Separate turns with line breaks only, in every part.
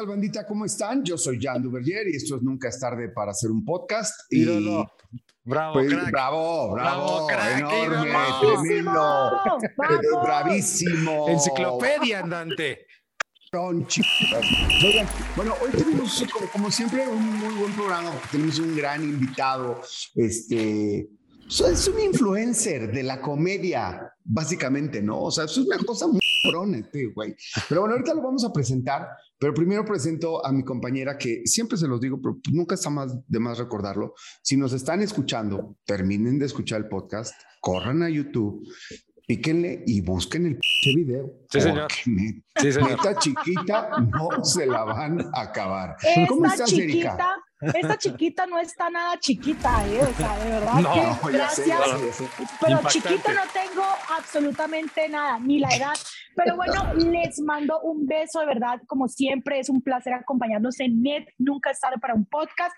Hola, hola, ¿qué tal, bandita? ¿Cómo están? Yo soy Jan Duverger y esto es Nunca es tarde para hacer un podcast.
Y Bravo,
pues,
crack.
bravo, bravo,
Bravo, crack,
enorme,
ídolo.
tremendo,
¡Vamos!
bravísimo.
Enciclopedia andante.
Bueno, hoy tenemos, como, como siempre, un muy buen programa. Tenemos un gran invitado. Este es un influencer de la comedia, básicamente, ¿no? O sea, eso es una cosa muy cabrón, este güey. Pero bueno, ahorita lo vamos a presentar. Pero primero presento a mi compañera que siempre se los digo, pero nunca está más de más recordarlo. Si nos están escuchando, terminen de escuchar el podcast, corran a YouTube, píquenle y busquen el video.
Sí, señor.
Porque neta,
Sí, señor.
esta chiquita no se la van a acabar.
Esta
¿Cómo estás,
chiquita,
Erika?
Esta chiquita no está nada chiquita, ¿eh? O sea, de verdad
No,
que
sé,
gracias.
ya sé, ya sé.
Pero
Impactante.
chiquita no tengo absolutamente nada, ni la edad. Pero bueno, les mando un beso de verdad, como siempre, es un placer acompañarnos en NET, nunca es tarde para un podcast.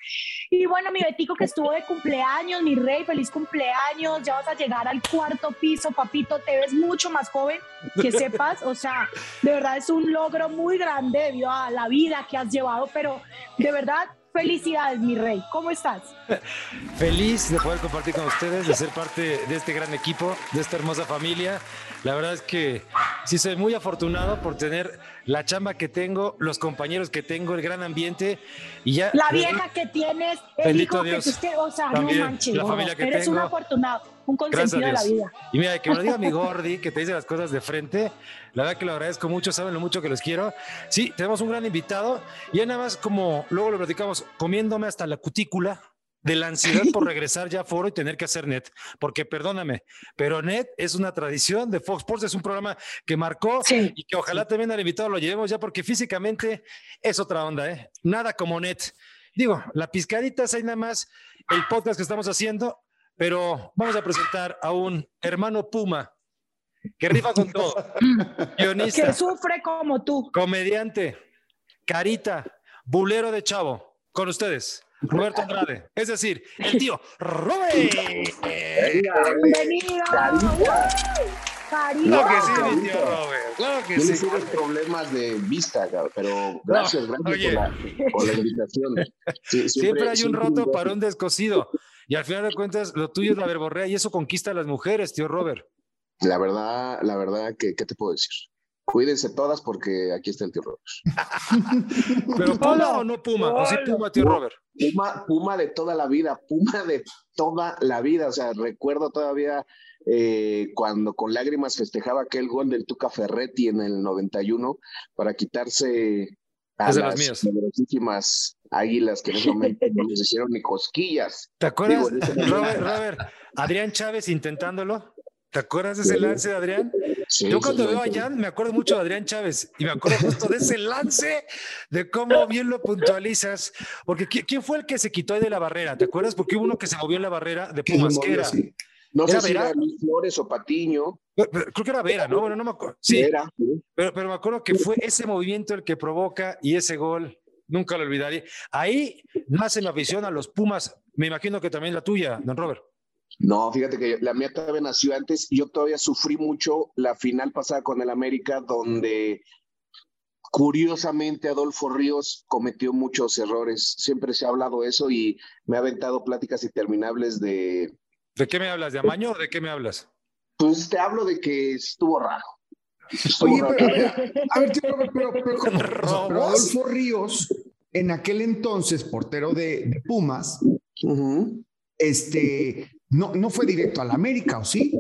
Y bueno, mi Betico que estuvo de cumpleaños, mi rey, feliz cumpleaños, ya vas a llegar al cuarto piso, papito, te ves mucho más joven, que sepas, o sea, de verdad es un logro muy grande debido a la vida que has llevado, pero de verdad, felicidades, mi rey, ¿cómo estás?
Feliz de poder compartir con ustedes, de ser parte de este gran equipo, de esta hermosa familia. La verdad es que sí soy muy afortunado por tener la chamba que tengo, los compañeros que tengo, el gran ambiente y ya.
La vieja que tienes, el hijo que estés, o sea,
También,
no manches,
la familia que
eres un afortunado, un consentido de la vida.
Y mira, que me lo diga mi Gordi, que te dice las cosas de frente. La verdad que lo agradezco mucho, saben lo mucho que los quiero. Sí, tenemos un gran invitado. Y nada más, como luego lo platicamos, comiéndome hasta la cutícula de la ansiedad por regresar ya a foro y tener que hacer net. Porque perdóname, pero net es una tradición de Fox Sports, es un programa que marcó
Sí.
y que ojalá también al invitado lo llevemos ya, porque físicamente es otra onda, ¿eh? Nada como net. Digo, la pizcadita es ahí nada más el podcast que estamos haciendo, pero vamos a presentar a un hermano Puma que rifa con todo. Guionista,
Que sufre como tú.
comediante, carita, bulero de chavo. Con ustedes, Roberto Andrade. Es decir, el tío Robert.
Bienvenido.
Claro que sí,
Carita.
mi tío Robert. Claro que
Tienes
sí.
unos problemas de vista, pero gracias, gracias
oye.
por la, por la invitación. Sí,
Siempre, hay un
siempre
roto para un descosido. Y al final de cuentas, lo tuyo es la verborrea y eso conquista a las mujeres, tío Robert.
La verdad, la verdad, que, ¿qué te puedo decir? Cuídense todas porque aquí está el tío Robert.
Pero Puma o no Puma, o sí. Puma, tío Robert.
Puma, Puma de toda la vida, Puma de toda la vida. O sea, recuerdo todavía eh, cuando con lágrimas festejaba aquel gol del Tuca Ferretti en el 91 para quitarse a
las
poderosísimas águilas que en ese momento no les hicieron ni cosquillas.
¿Te acuerdas,
Digo,
Robert, Robert, Adrián Chávez intentándolo? ¿Te acuerdas de ese lance de Adrián?
Sí,
Yo cuando veo a. Jan me acuerdo mucho de Adrián Chávez y me acuerdo justo de ese lance, de cómo bien lo puntualizas. Porque ¿qui- ¿quién fue el que se quitó ahí de la barrera? ¿Te acuerdas? Porque hubo uno que se movió en la barrera de Pumas, que era.
No sé
¿Era
si
Vera?
era Luis Flores o Patiño.
Pero- pero Creo que era Vera, ¿no? Bueno, no me acuerdo. Sí,
Era.
pero, pero me acuerdo que fue ese movimiento el que provoca y ese gol. Nunca lo olvidaré. Ahí nace mi afición a los Pumas. Me imagino que también la tuya, don Robert.
No, fíjate que la mía todavía nació antes. Yo todavía sufrí mucho la final pasada con el América, donde curiosamente Adolfo Ríos cometió muchos errores. Siempre se ha hablado eso y me ha aventado pláticas interminables de.
¿De qué me hablas? ¿De Amaño o de qué me hablas?
Pues te hablo de que estuvo raro. Estuvo
Oye,
raro.
pero a ver, a ver, tío Robert, pero, Ríos, en aquel entonces portero de, de Pumas, este, no, no fue directo a la América, ¿o sí?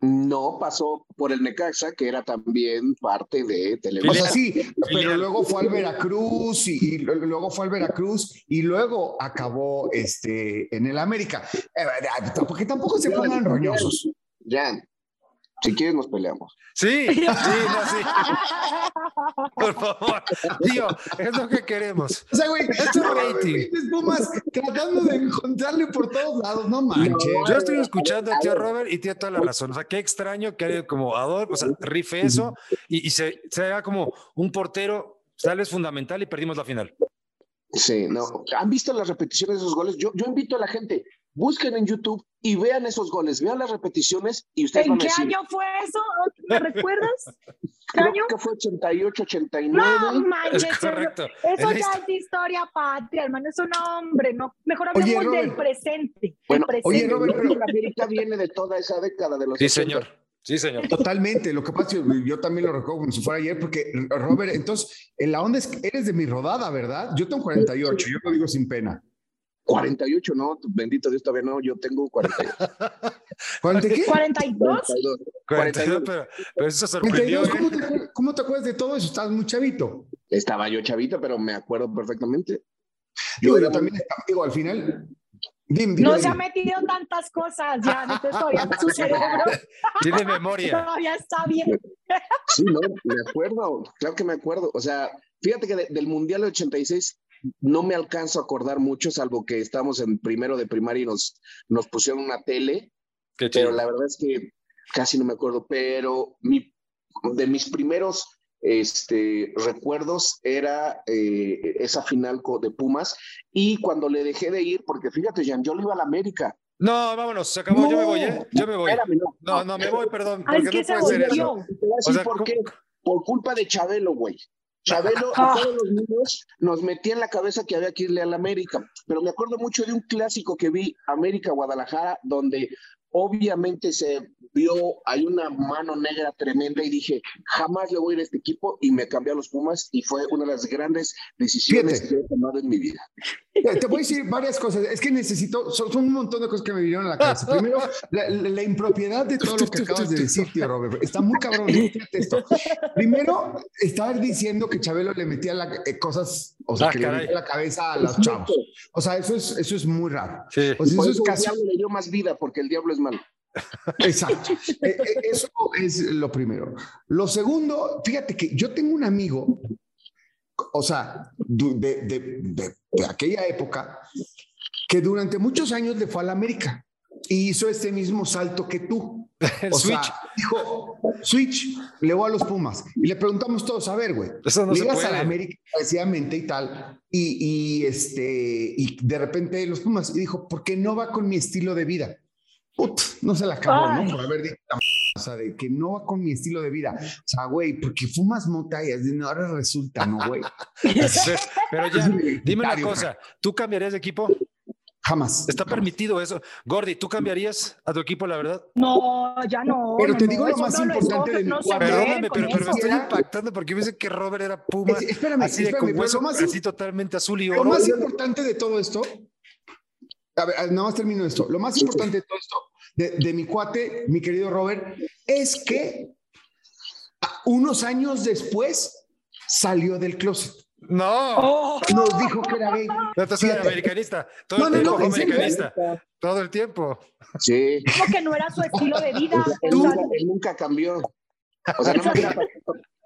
No pasó por el Necaxa, que era también parte de
O
Televisa.
sea, sí, pero luego fue al Veracruz y, luego fue al Veracruz y luego acabó este, en el América. Eh, eh, porque tampoco se pongan roñosos.
Ya, si quieres nos peleamos.
Sí, sí, no, sí. Por favor. Tío, es lo que queremos.
O sea, güey,
Es un
no,
rating.
pinches Pumas tratando de encontrarle por todos lados, no manches.
Yo estoy escuchando a tío Robert y tiene toda la razón. O sea, qué extraño que alguien como Adolfo, o sea, rife eso y, y se, se haga como un portero, tal vez fundamental y perdimos la final.
Sí, no. ¿Han visto las repeticiones de esos goles? Yo, yo invito a la gente, busquen en YouTube y vean esos goles, vean las repeticiones y ustedes
¿En
van a
qué
decir,
año fue eso? ¿Me recuerdas?
creo que fue 88, 89.
No manches,
Es correcto.
Eso
Es
ya es historia patria, hermano, es un hombre, no, mejor hablemos
Oye, Robert.
del presente.
Bueno,
el
oye,
presente.
Robert, pero-
la América viene de toda esa década de los
Sí,
80.
señor. Sí, señor.
Totalmente, lo que pasa es que yo también lo recuerdo como si fuera ayer, porque Robert, entonces, en la onda es que eres de mi rodada, ¿verdad? Yo tengo 48, yo lo digo sin pena.
48, no, bendito Dios, todavía no, yo tengo 42.
¿40 qué?
42.
42.
42, pero, pero eso sorprendió.
42,
¿eh?
¿cómo, te, cómo te acuerdas de todo eso? Estás muy chavito.
Estaba yo chavito, pero me acuerdo perfectamente.
Digo, yo
era
también estaba, digo, al final. Dime, dime,
No se ha metido tantas cosas ya, entonces todavía su cerebro
Tiene memoria.
todavía está bien.
Sí, no, me acuerdo, claro que me acuerdo. O sea, fíjate que de- del Mundial del 86 no me alcanzo a acordar mucho, salvo que estábamos en primero de primaria y nos, nos pusieron una tele,
Qué
pero la verdad es que casi no me acuerdo. Pero mi, de mis primeros este, recuerdos era eh, esa final co- de Pumas y cuando le dejé de ir, porque fíjate, Jan, yo le iba a la América.
No, vámonos, se acabó. Yo me voy, ¿eh? Yo me voy.
Espérame, no,
No, no, me voy, perdón.
Ay,
Porque
que
no
se
puede ser eso.
Te voy a decir
O sea,
por
¿cómo-
qué. Por culpa de Chabelo, güey. Chabelo a todos los niños nos metía en la cabeza que había que irle al América. Pero me acuerdo mucho de un clásico que vi, América Guadalajara, donde obviamente se vio, hay una mano negra tremenda y dije, jamás le voy a ir a este equipo y me cambié a los Pumas y fue una de las grandes decisiones
Fíjate.
que he tomado en mi vida.
Te te voy a decir varias cosas. Es que necesito, son, son un montón de cosas que me vinieron a la cabeza. Primero, la, la- la impropiedad de todo lo que acabas de decir, tío Robert. Está muy cabrón. Esto. Primero, estar diciendo que Chabelo le metía la- eh, cosas, o sea,
Ah,
que le
caray.
metía la cabeza a los chavos. O sea, eso es, eso es muy raro.
Sí.
O sea, eso es
eso el
casi.
diablo le dio más vida, porque el diablo es malo.
Exacto. Eh, eh, Eso es lo primero. Lo segundo, fíjate que yo tengo un amigo, o sea, de, de- de- de aquella época, que durante muchos años le fue a la América y hizo este mismo salto que tú.
El
O
Switch.
sea, dijo, Switch, le voy a los Pumas. Y le preguntamos todos, a ver, güey,
Eso no
llegas a la América precisamente y tal, y, y, este, y de repente los Pumas, y dijo, ¿por qué no va con mi estilo de vida? Put, no se la acabó,
Ay.
¿no? Por haber dicho, o sea, de que no va con mi estilo de vida. O sea, güey, porque fumas mota y así, no, ahora resulta, ¿no, güey?
Pero, ya, dime una cosa. ¿Tú cambiarías de equipo?
Jamás.
Está
jamás.
permitido eso. Gordy, ¿tú cambiarías a tu equipo, la verdad?
No, ya no.
Pero
no,
te
no,
digo lo
eso
más
no
importante
escoge,
de mi
no puede
Perdóname, pero, pero me estoy impactando porque yo pensé que Robert era Puma.
Es- espérame,
así de
espérame,
con
pero
hueso,
lo más-
así totalmente azul y
Lo
oro.
más importante de todo esto, a ver, nada más termino esto. Lo más importante de todo esto, de, de mi cuate, mi querido Robert, es que a- unos años después salió del closet.
No,
Oh,
Nos dijo que era gay.
no soy
Fíjate.
americanista. Todo
No,
el
no,
tiempo
no, serio,
americanista. Todo el tiempo.
Sí.
como que no era su estilo de vida.
Nunca, él nunca cambió. O sea, no me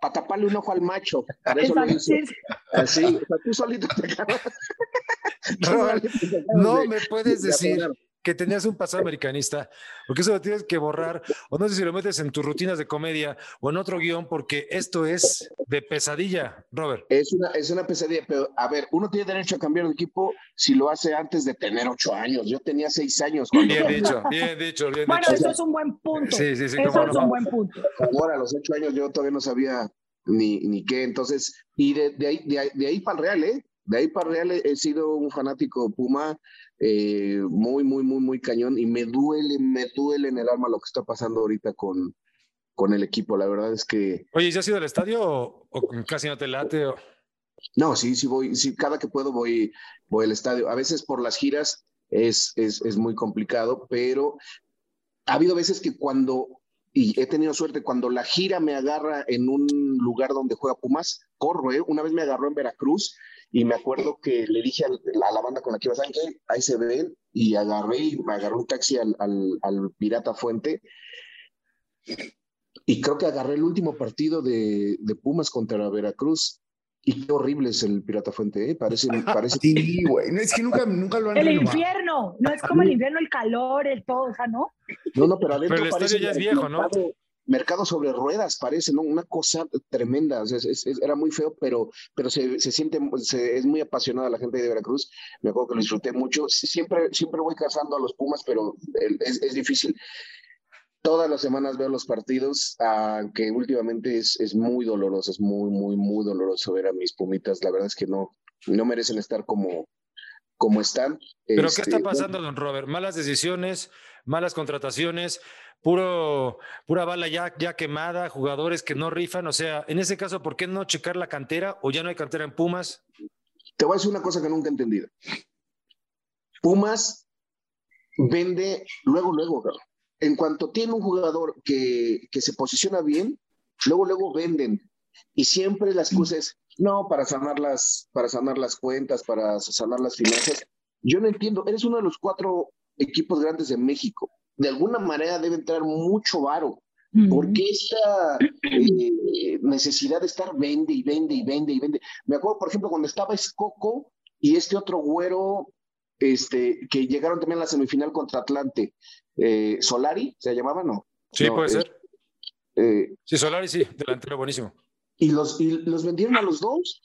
para taparle un ojo al macho. Para eso lo hizo.
sí,
Así, o sea, tú solito te acabas.
Robert, No me puedes
de
decir. Que tenías un pasado americanista, porque eso lo tienes que borrar, o no sé si lo metes en tus rutinas de comedia o en otro guion, porque esto es de pesadilla, Robert.
Es una, es una pesadilla, pero a ver, uno tiene derecho a cambiar de equipo si lo hace antes de tener ocho años. Yo tenía seis años cuando
Bien dicho, bien dicho, bien
Bueno,
dicho.
eso es un buen punto.
Sí, sí, sí,
eso
cómo
es
no.
un buen punto.
ahora a los ocho años yo todavía no sabía ni, ni qué. Entonces, y de, de ahí, de, ahí, de ahí para el Real, ¿eh? De ahí para el Real he, he sido un fanático Puma eh, muy, muy, muy, muy cañón y me duele, me duele en el alma lo que está pasando ahorita con, con el equipo. La verdad es que,
Oye, ¿ya has ido al estadio o, o casi no te late? o-
no, sí, sí voy, sí, cada que puedo voy, voy al estadio. A veces por las giras es, es, es muy complicado, pero ha habido veces que cuando, y he tenido suerte, cuando la gira me agarra en un lugar donde juega Pumas, corro, ¿eh? Una vez me agarró en Veracruz y me acuerdo que le dije a la banda con la que iba, ¿saben qué? Ahí se ven, y agarré y me agarró un taxi al, al, al Pirata Fuente. Y creo que agarré el último partido de, de Pumas contra Veracruz. Y qué horrible es el Pirata Fuente, ¿eh? Parece, parece
Sí, güey. No, es que nunca, nunca lo han
El
renovado.
infierno, no es como el infierno, el calor, el todo, o sea, ¿no?
No, no, pero adentro
Pero el
parece
estadio ya es viejo, ¿no?
Mercado, mercado sobre ruedas, parece, ¿no? Una cosa tremenda. o sea, es- es- era muy feo, pero, pero se, se siente, se- es muy apasionada la gente de Veracruz. Me acuerdo que lo disfruté mucho. Siempre, siempre voy cazando a los Pumas, pero es, es difícil. Todas las semanas veo los partidos, aunque últimamente es, es muy doloroso, es muy, muy, muy doloroso ver a mis pumitas. La verdad es que no, no merecen estar como, como están.
¿Pero qué está este, pasando, don Robert? ¿Malas decisiones, malas contrataciones, puro, pura bala ya, ya quemada, jugadores que no rifan? O sea, en ese caso, ¿por qué no checar la cantera o ya no hay cantera en Pumas?
Te voy a decir una cosa que nunca he entendido. Pumas vende luego, luego, en cuanto tiene un jugador que, que se posiciona bien, luego, luego venden. Y siempre la excusa es, no, para sanar las, para sanar las cuentas, para sanar las finanzas. Yo no entiendo, eres uno de los cuatro equipos grandes de México. De alguna manera debe entrar mucho varo. ¿Por qué esta eh, necesidad de estar vende y vende y vende y vende? Me acuerdo, por ejemplo, cuando estaba Escoco y este otro güero, este, que llegaron también a la semifinal contra Atlante, eh, Solari, ¿se llamaba? No.
Sí, puede
eh,
ser. Eh, sí, Solari sí, delantero buenísimo.
Y los, y los vendieron a los dos.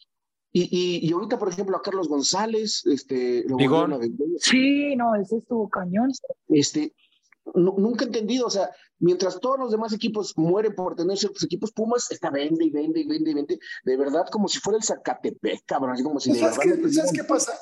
Y, y, ahorita, por ejemplo, a Carlos González, este, lo
Sí, no, ese estuvo cañón.
Este, nunca he entendido, o sea, mientras todos los demás equipos mueren por tener ciertos equipos, Pumas está vende y vende y vende y vende, de verdad, como si fuera el Zacatepec, cabrón, así como si...
Pues ¿Sabes qué pasa?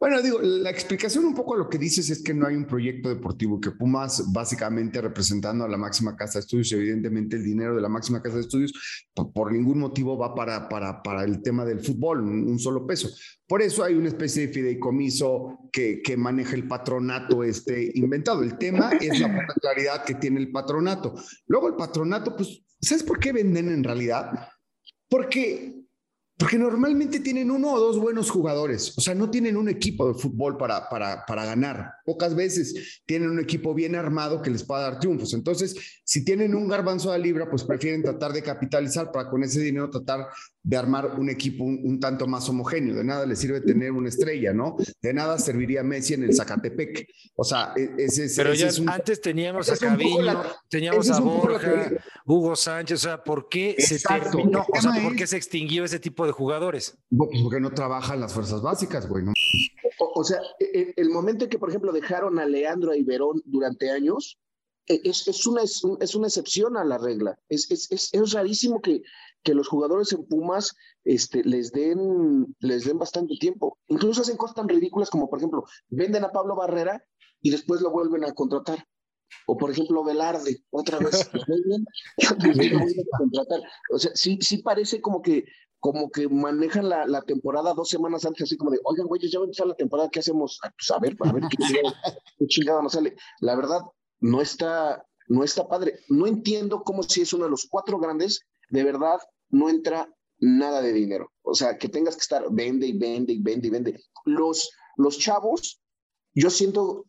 Bueno, digo, la explicación un poco lo que dices es que no hay un proyecto deportivo, que Pumas básicamente representando a la máxima casa de estudios, evidentemente el dinero de la máxima casa de estudios por, ningún motivo va para, para, para el tema del fútbol, un, solo peso. Por eso hay una especie de fideicomiso que, que maneja el patronato este inventado. El tema es la claridad que tiene el patronato. Luego el patronato, pues, ¿sabes por qué venden en realidad? Porque porque normalmente tienen uno o dos buenos jugadores, o sea, no tienen un equipo de fútbol para, para, para ganar. Pocas veces tienen un equipo bien armado que les pueda dar triunfos. Entonces, si tienen un garbanzo de libra, pues prefieren tratar de capitalizar para con ese dinero tratar de armar un equipo un, tanto más homogéneo. De nada les sirve tener una estrella, ¿no? De nada serviría Messi en el Zacatepec. O sea, e, ese es.
Pero ya antes teníamos a Caviño, teníamos a Borja, Hugo Sánchez. O sea, ¿por qué se terminó? O sea, ¿por qué se extinguió ese tipo de jugadores?
Pues porque no trabajan las fuerzas básicas, güey. ¿no?
O, sea, e, e, el momento en que, por ejemplo, dejaron a Leandro y Verón durante años, es, es, una, es, una excepción a la regla. Es, es, es, rarísimo que, que los jugadores en Pumas este, les, den, les den bastante tiempo. Incluso hacen cosas tan ridículas como, por ejemplo, venden a Pablo Barrera y después lo vuelven a contratar. O, por ejemplo, Velarde, otra vez, O sea, sí, sí parece como que, como que manejan la, la, temporada dos semanas antes, así como de, oigan, güey, ya va a empezar la temporada, ¿qué hacemos? Ah, pues a ver, a ver qué qué chingado nos sale. La verdad, no está, no está padre. No entiendo cómo si es uno de los cuatro grandes, de verdad no entra nada de dinero. O sea, que tengas que estar vende y vende y vende y vende. Los, los chavos, yo siento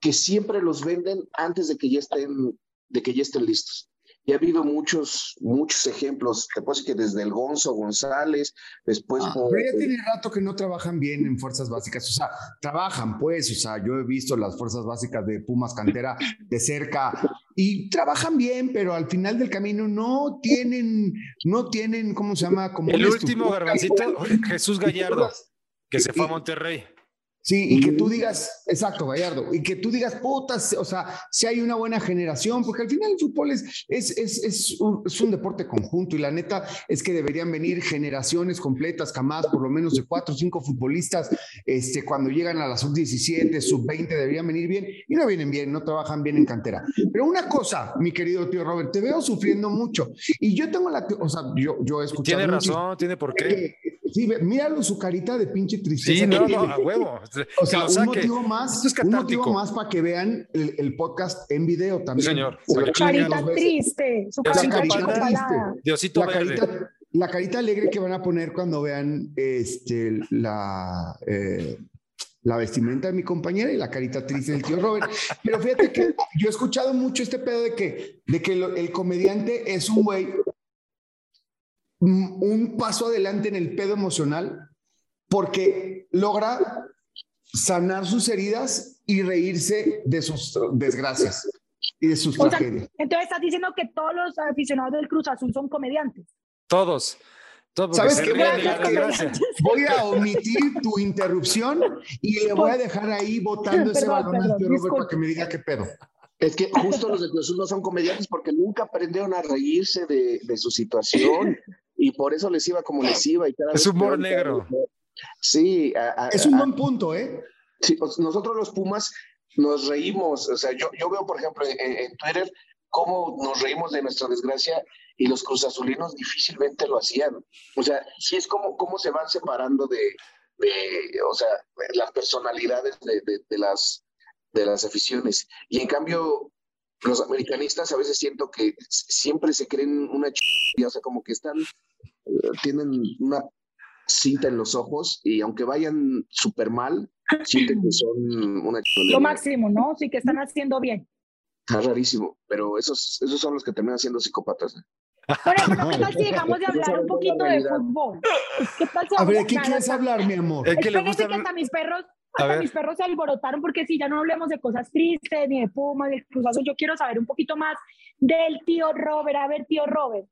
que siempre los venden antes de que ya estén, de que ya estén listos. Y ha habido muchos, muchos ejemplos. Te puedo decir que desde el Gonzo González, después.
Ah, pero ya tiene rato que no trabajan bien en fuerzas básicas. O sea, trabajan, pues. O sea, yo he visto las fuerzas básicas de Pumas Cantera de cerca y trabajan bien, pero al final del camino no tienen, no tienen, ¿cómo se llama? Como
el último garbancito, Jesús Gallardo, que se fue a Monterrey.
Sí, y que tú digas, exacto, Gallardo, y que tú digas, putas, o sea, si hay una buena generación, porque al final el fútbol es, es, es, es, un, es un deporte conjunto y la neta es que deberían venir generaciones completas, jamás, por lo menos de cuatro o cinco futbolistas, este, cuando llegan a la sub-17, sub-20, deberían venir bien y no vienen bien, no trabajan bien en cantera. Pero una cosa, mi querido tío Robert, te veo sufriendo mucho y yo tengo la, o sea, yo, yo he escuchado.
Tiene razón, tiene por qué.
Sí, míralo su carita de pinche tristeza.
Sí, no, no, a huevo.
O sea, un motivo más, un motivo más para que vean el, el, podcast en video también.
Sí, señor.
Su carita triste, su carita, triste.
Diosito
la carita, la carita alegre que van a poner cuando vean este, la, eh, la vestimenta de mi compañera y la carita triste del tío Robert. Pero fíjate que yo he escuchado mucho este pedo de que, de que el comediante es un güey un paso adelante en el pedo emocional porque logra sanar sus heridas y reírse de sus desgracias y de sus tragedias.
entonces estás diciendo que todos los aficionados del Cruz Azul son comediantes.
Todos. Todos
¿Sabes qué? Voy a, omitir tu interrupción y le voy a dejar ahí votando ese balón al para que me diga qué pedo.
Es que justo los de Cruz no son comediantes porque nunca aprendieron a reírse de, de su situación y por eso les iba como les iba. Y cada
es humor
peor,
negro.
Sí. a- a-
Es un
a-
buen punto, ¿eh?
Sí, pues, nosotros los Pumas nos reímos, o sea, yo, yo veo, por ejemplo, en, en Twitter cómo nos reímos de nuestra desgracia y los cruzazulinos difícilmente lo hacían. O sea, sí es como cómo se van separando de, de o sea, las personalidades de, de, de las, de las aficiones. Y en cambio, los americanistas a veces siento que siempre se creen una ch... o sea, como que están, eh, tienen una cinta en los ojos y aunque vayan súper mal, sienten que son una
Lo
chingonería.
máximo, ¿no? Sí, que están haciendo bien.
Está rarísimo, pero esos, esos son los que terminan siendo psicópatas. ¿eh?
Bueno, bueno, ¿qué tal si dejamos de hablar un poquito de fútbol? ¿Qué tal si
A ver, ¿de
hablamos-
qué quieres hablar, mi amor?
Es que le gusta.
que hasta mis perros, hasta
ver.
mis perros se alborotaron porque si ya no hablemos de cosas tristes, ni de Pumas, ni de Cruz Azul, yo quiero saber un poquito más del tío Robert. A ver, tío Robert,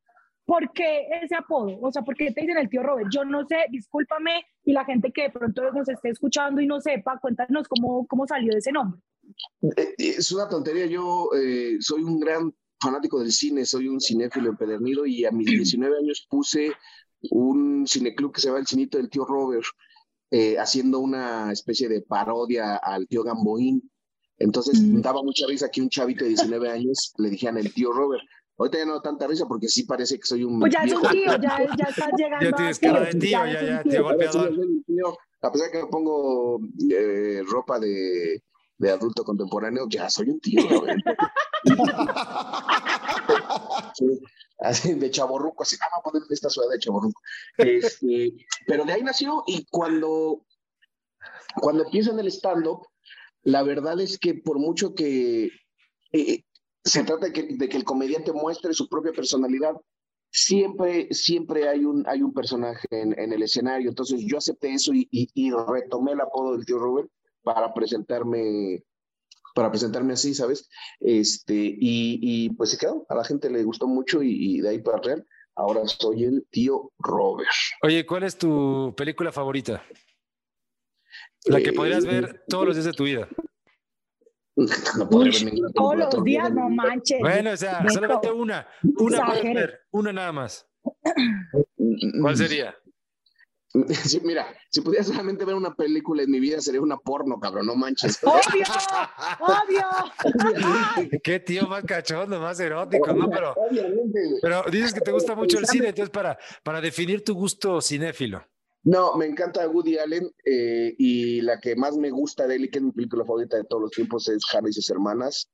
¿por qué ese apodo? O sea, ¿por qué te dicen el tío Robert? Yo no sé, discúlpame, y la gente que de pronto nos esté escuchando y no sepa, cuéntanos cómo, cómo salió de ese nombre.
Eh, Es una tontería, yo eh, soy un gran fanático del cine, soy un cinéfilo empedernido y a mis 19 años puse un cineclub que se llama El Cinito del Tío Robert, eh, haciendo una especie de parodia al tío Gamboín. Entonces
Mm.
daba mucha risa que un chavito de 19 años le dijeran el tío Robert. Ahorita ya no da tanta risa porque sí parece que soy un
Pues ya es un tío, ya, ya estás llegando
Ya
a
tienes cara de
tío,
ya, ya,
tío.
golpeador.
A pesar que me pongo eh, ropa de, de adulto contemporáneo, ya soy un tío. Sí, así de chaborruco, así, voy a poner esta ciudad de chaborruco. Este, pero de ahí nació y cuando, cuando empieza en el stand-up, la verdad es que por mucho que eh, se trata de que, de que el comediante muestre su propia personalidad, siempre, siempre hay un, hay un personaje en, en el escenario. Entonces yo acepté eso y, y, y retomé el apodo del tío Robert para presentarme para presentarme así, ¿sabes? Este, y, y pues se quedó, a la gente le gustó mucho y, y de ahí para real, ahora soy el tío Robert.
Oye, ¿cuál es tu película favorita? La que
Eh,
podrías ver todos los días de tu vida.
No podré ver ninguna
Todos los días, no manches.
Bueno, o sea, solamente una. Una ver, una nada más. ¿Cuál sería?
Sí, mira, si pudiera solamente ver una película en mi vida sería una porno, cabrón, no manches.
Obvio, obvio.
Qué tío más cachondo, más erótico, ¿no? Pero,
Obviamente, güey.
pero dices que te gusta mucho el cine, entonces para, para definir tu gusto cinéfilo.
No, me encanta Woody Allen eh, y la que más me gusta de él y que es mi película favorita de todos los tiempos es Harry y sus hermanas,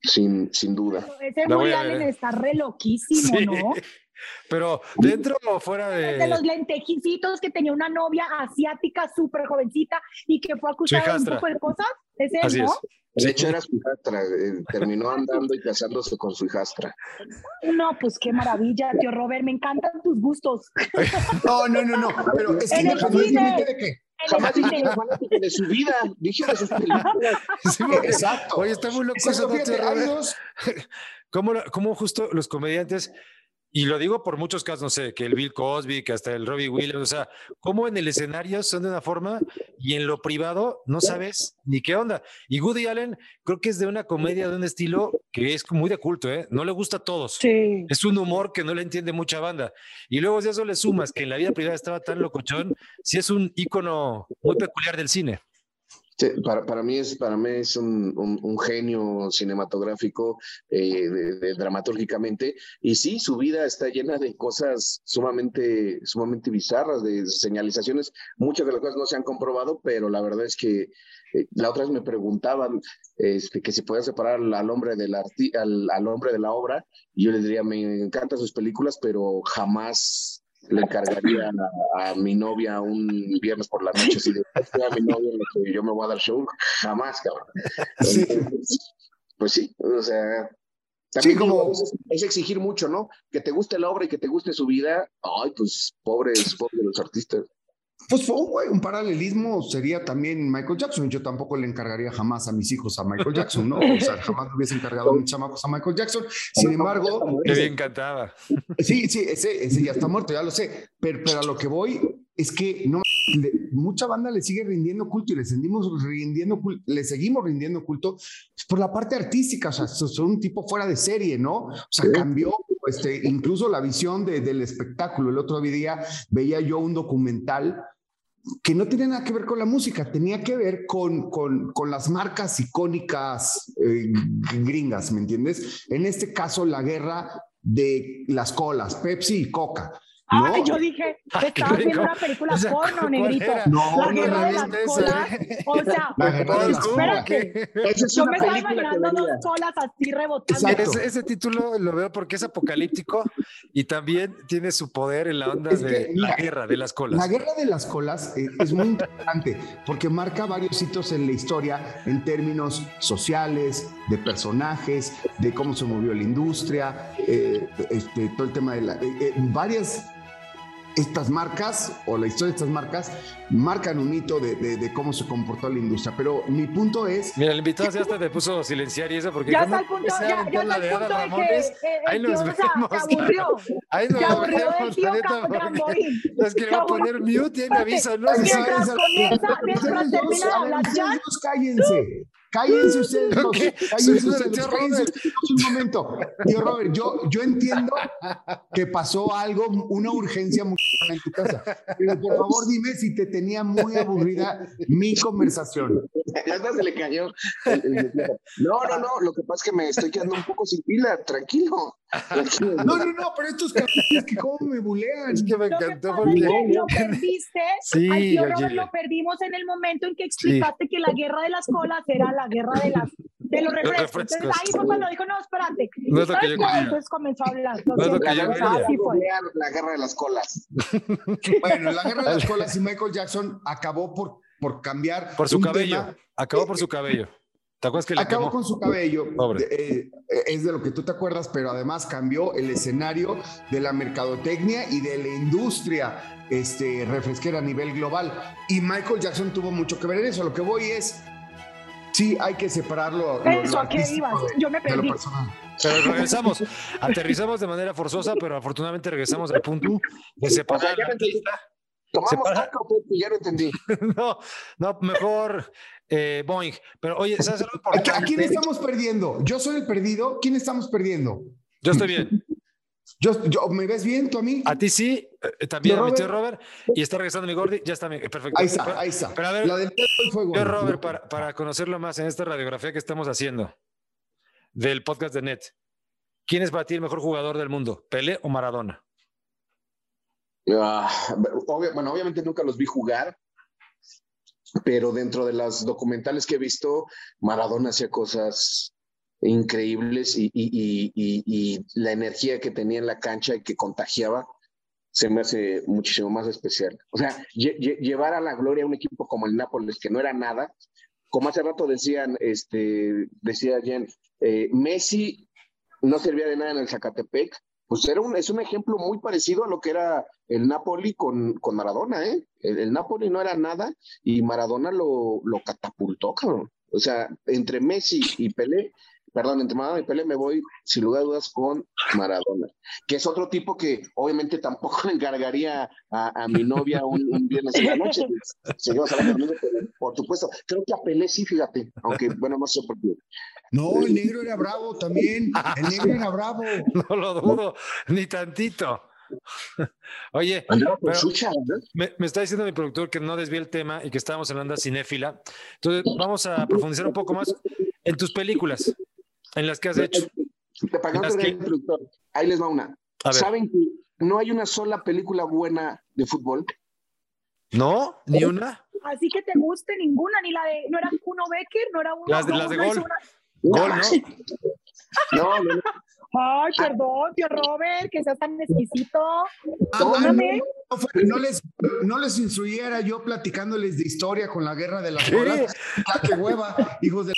sin, sin duda.
Ese Woody Allen
eh.
está re loquísimo,
Sí.
¿no?
Pero dentro o fuera
De los
de.
lentejicitos que tenía una novia asiática súper jovencita y que fue acusada de un poco de cosas. Es él,
Así
¿no?
es.
De hecho, era su hijastra, eh, terminó andando y casándose con su hijastra.
No, pues qué maravilla, tío Robert, me encantan tus gustos.
No, no, no, no. Pero es que
En el
independientemente
cine.
de.
En
Jamás dije de su vida, dije de sus películas.
Sí,
Exacto.
Oye, está muy loco
Exacto,
eso, ¿no, tío
fíjate, hay
Robert? ¿Cómo, cómo justo los comediantes, y lo digo por muchos casos, no sé, que el Bill Cosby, que hasta el Robbie Williams, o sea, cómo en el escenario son de una forma y en lo privado no sabes ni qué onda. Y Woody Allen creo que es de una comedia de un estilo que es muy de culto, ¿eh? No le gusta a todos.
Sí.
Es un humor que no le entiende mucha banda. Y luego si a eso le sumas que en la vida privada estaba tan locochón, sí es un ícono muy peculiar del cine.
Para, para mí es, para mí es un, un- genio cinematográfico eh, y sí, su vida está llena de cosas sumamente, sumamente bizarras, de señalizaciones. Muchas de las cosas no se han comprobado, pero la verdad es que eh, la otra vez me preguntaban este, que si podía separar al, al hombre del arti- al, al hombre de la obra y yo les diría, me encantan sus películas, pero jamás le encargaría a, a mi novia un viernes por la noche así de a mi novia lo que yo me voy a dar show jamás cabrón.
Sí.
Pues sí o sea
Sí,
también
como-
es exigir mucho no que te guste la obra y que te guste su vida. Ay pues pobres pobres los artistas
Pues fue güey, un paralelismo sería también Michael Jackson. Yo tampoco le encargaría jamás a mis hijos a Michael Jackson, ¿no? O sea, jamás le hubiese encargado a mis chamacos a Michael Jackson. Sin embargo,
Que bien cantaba.
sí, sí, ese, ese ya está muerto, ya lo sé. Pero, pero a lo que voy es que no, mucha banda le sigue rindiendo culto y le seguimos rindiendo, le seguimos rindiendo culto por la parte artística, o sea, son un tipo fuera de serie, ¿no? O sea, cambió este, incluso la visión del espectáculo. El otro día veía yo un documental que no tenía nada que ver con la música, tenía que ver con, con, con las marcas icónicas eh, gringas, ¿me entiendes? En este caso, la guerra de las colas, Pepsi y Coca.
Ay, yo dije, estaba viendo una película porno, negrito. No, la guerra de las colas. O sea, espérate. yo me estaba imaginando dos colas así rebotando.
Ese, ese, título lo veo porque es apocalíptico y también tiene su poder en la onda de la guerra de las colas.
La guerra de las colas eh, es muy importante porque marca varios hitos en la historia en términos sociales, de personajes, de cómo se movió la industria, eh, este, todo el tema de la, eh, varias estas marcas o la historia de estas marcas marcan un hito de, de, cómo se comportó la industria. Pero mi punto es.
Mira, el invitado ya hasta te puso a silenciar y eso porque.
Ya está el punto, ya, ya está el punto de que. Eh,
ahí nos vemos. Se aburrió. Ahí nos
vemos.
Es que va a poner mute y ahí me avisa, ¿no?
Mientras comienza, mientras termina de hablar,
cállense. Cállense ustedes dos. Cállense ustedes, cállense un momento. Tío Robert, yo, yo entiendo que pasó algo, una urgencia muy en tu casa. Pero por favor dime si te tenía muy aburrida mi conversación.
Hasta se le cayó. No, no, no. Lo que pasa es que me estoy quedando un poco sin pila. Tranquilo.
No, no, no, pero estos cabrones que cómo me bulean.
Es que me encantó
lo porque... lo perdiste, sí, al tío Robert lo perdimos en el momento en que explicaste que la guerra de las colas era la guerra de las de los refrescos. Entonces ahí fue cuando dijo, no, espérate.
No es lo que yo quería.
Entonces comenzó a hablar.
No, es lo que yo quería.
La guerra de las colas.
bueno, la guerra de las colas y Michael Jackson acabó por, por cambiar.
Por su cabello. Acabó por su cabello. ¿Te acuerdas que le
Acabó con su cabello. Eh, es de lo que tú te acuerdas, pero además cambió el escenario de la mercadotecnia y de la industria este, refresquera a nivel global. Y Michael Jackson tuvo mucho que ver en eso. Lo que voy es, sí, hay que separarlo.
Eso, ¿a qué ibas? Yo me perdí.
Pero regresamos, aterrizamos de manera forzosa, pero afortunadamente regresamos al punto de separar o
sea, Tomamos y ya lo entendí.
no, no, mejor eh, Boeing. Pero oye, ¿sabes algo
¿A, quién estamos perdiendo? ¿Yo soy el perdido? ¿Quién estamos perdiendo?
Yo estoy bien.
Yo, yo, ¿Me ves bien tú a mí?
A ti sí, eh, también a mi tío Robert. Y está regresando mi Gordy, ya está bien, perfecto.
Ahí está, ahí está.
Pero a ver, la del tío Robert, para, para conocerlo más en esta radiografía que estamos haciendo del podcast de Net, ¿quién es para ti el mejor jugador del mundo? ¿Pele o Maradona?
Ah, bueno, obviamente nunca los vi jugar, pero dentro de las documentales que he visto, Maradona hacía cosas increíbles y, la energía que tenía en la cancha y que contagiaba se me hace muchísimo más especial. O sea, llevar a la gloria a un equipo como el Nápoles, que no era nada, como hace rato decían, este, decía Jen, eh, Messi no servía de nada en el Zacatepec, pues era un, es un ejemplo muy parecido a lo que era el Napoli con, con Maradona, ¿eh? El, Napoli no era nada y Maradona lo, lo catapultó, cabrón. O sea, entre Messi y Pelé, perdón, entre Maradona y Pelé me voy, sin lugar a dudas, con Maradona, que es otro tipo que obviamente tampoco le encargaría a, mi novia un, viernes en la noche. Seguimos hablando, por supuesto. Creo que a Pelé sí, fíjate, aunque bueno, no sé por qué.
No, el negro era bravo también. El negro era bravo.
No lo dudo, ni tantito. Oye, me, está diciendo mi productor que no desvíe el tema y que estábamos hablando de cinéfila. Entonces, vamos a profundizar un poco más en tus películas, en las que has hecho.
Ahí les va una. ¿Saben que no hay una sola película buena de fútbol?
¿No? ¿Ni una?
Así que te guste ninguna, ni la de. ¿No era Kuno Becker? ¿No era una?
Las de, las de gol. Gol, ¿no?
No, no,
Ay, perdón, tío Robert, que seas tan exquisito.
Ah, no, les, no les instruyera yo platicándoles de historia con la guerra de las bolas. ¡Qué hueva, hijos de...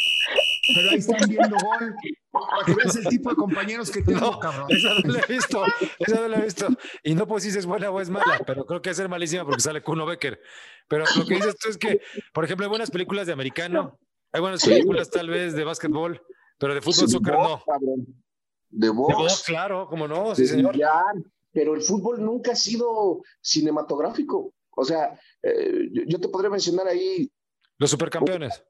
Pero ahí están viendo gol. Para que veas el tipo de compañeros que tengo, no, cabrón.
Esa no la he visto, esa no la he visto. Y no pues si es buena o es mala, pero creo que es ser malísima porque sale Kuno Becker. Pero lo que dices tú es que, por ejemplo, hay buenas películas de americano, hay buenas películas tal vez de básquetbol, pero de fútbol, soccer no.
De box.
claro, como no, sí, señor.
pero el fútbol nunca ha sido cinematográfico. O sea, eh, yo, te podría mencionar ahí.
Los supercampeones.